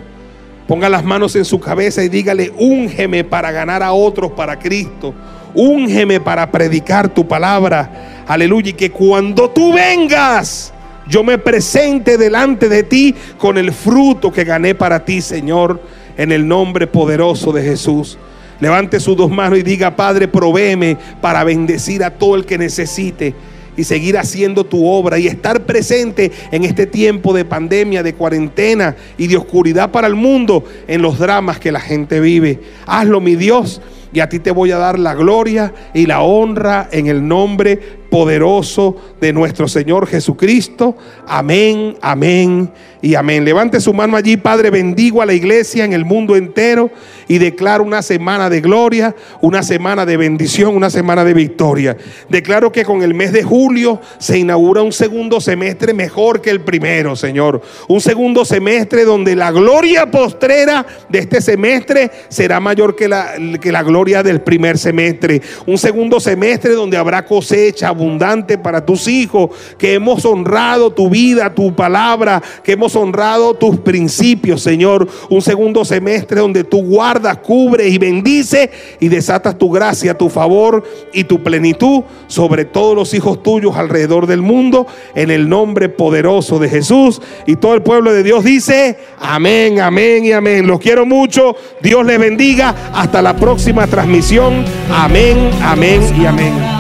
Speaker 2: Ponga las manos en su cabeza y dígale, úngeme para ganar a otros para Cristo. Úngeme para predicar tu palabra. Aleluya. Y que cuando tú vengas, yo me presente delante de ti con el fruto que gané para ti, Señor, en el nombre poderoso de Jesús. Levante sus dos manos y diga, Padre, provéeme para bendecir a todo el que necesite y seguir haciendo tu obra y estar presente en este tiempo de pandemia, de cuarentena y de oscuridad para el mundo en los dramas que la gente vive. Hazlo, mi Dios, y a ti te voy a dar la gloria y la honra en el nombre poderoso de nuestro Señor Jesucristo. Amén, amén y amén. Levante su mano allí, Padre, bendigo a la iglesia en el mundo entero y declaro una semana de gloria, una semana de bendición, una semana de victoria. Declaro que con el mes de julio se inaugura un segundo semestre mejor que el primero, Señor. Un segundo semestre donde la gloria postrera de este semestre será mayor que la, que la gloria del primer semestre. Un segundo semestre donde habrá cosecha, abundante para tus hijos, que hemos honrado tu vida, tu palabra, que hemos honrado tus principios, Señor. Un segundo semestre donde tú guardas, cubres y bendices y desatas tu gracia, tu favor y tu plenitud sobre todos los hijos tuyos alrededor del mundo, en el nombre poderoso de Jesús. Y todo el pueblo de Dios dice, amén, amén y amén. Los quiero mucho. Dios les bendiga. Hasta la próxima transmisión. Amén, amén y amén.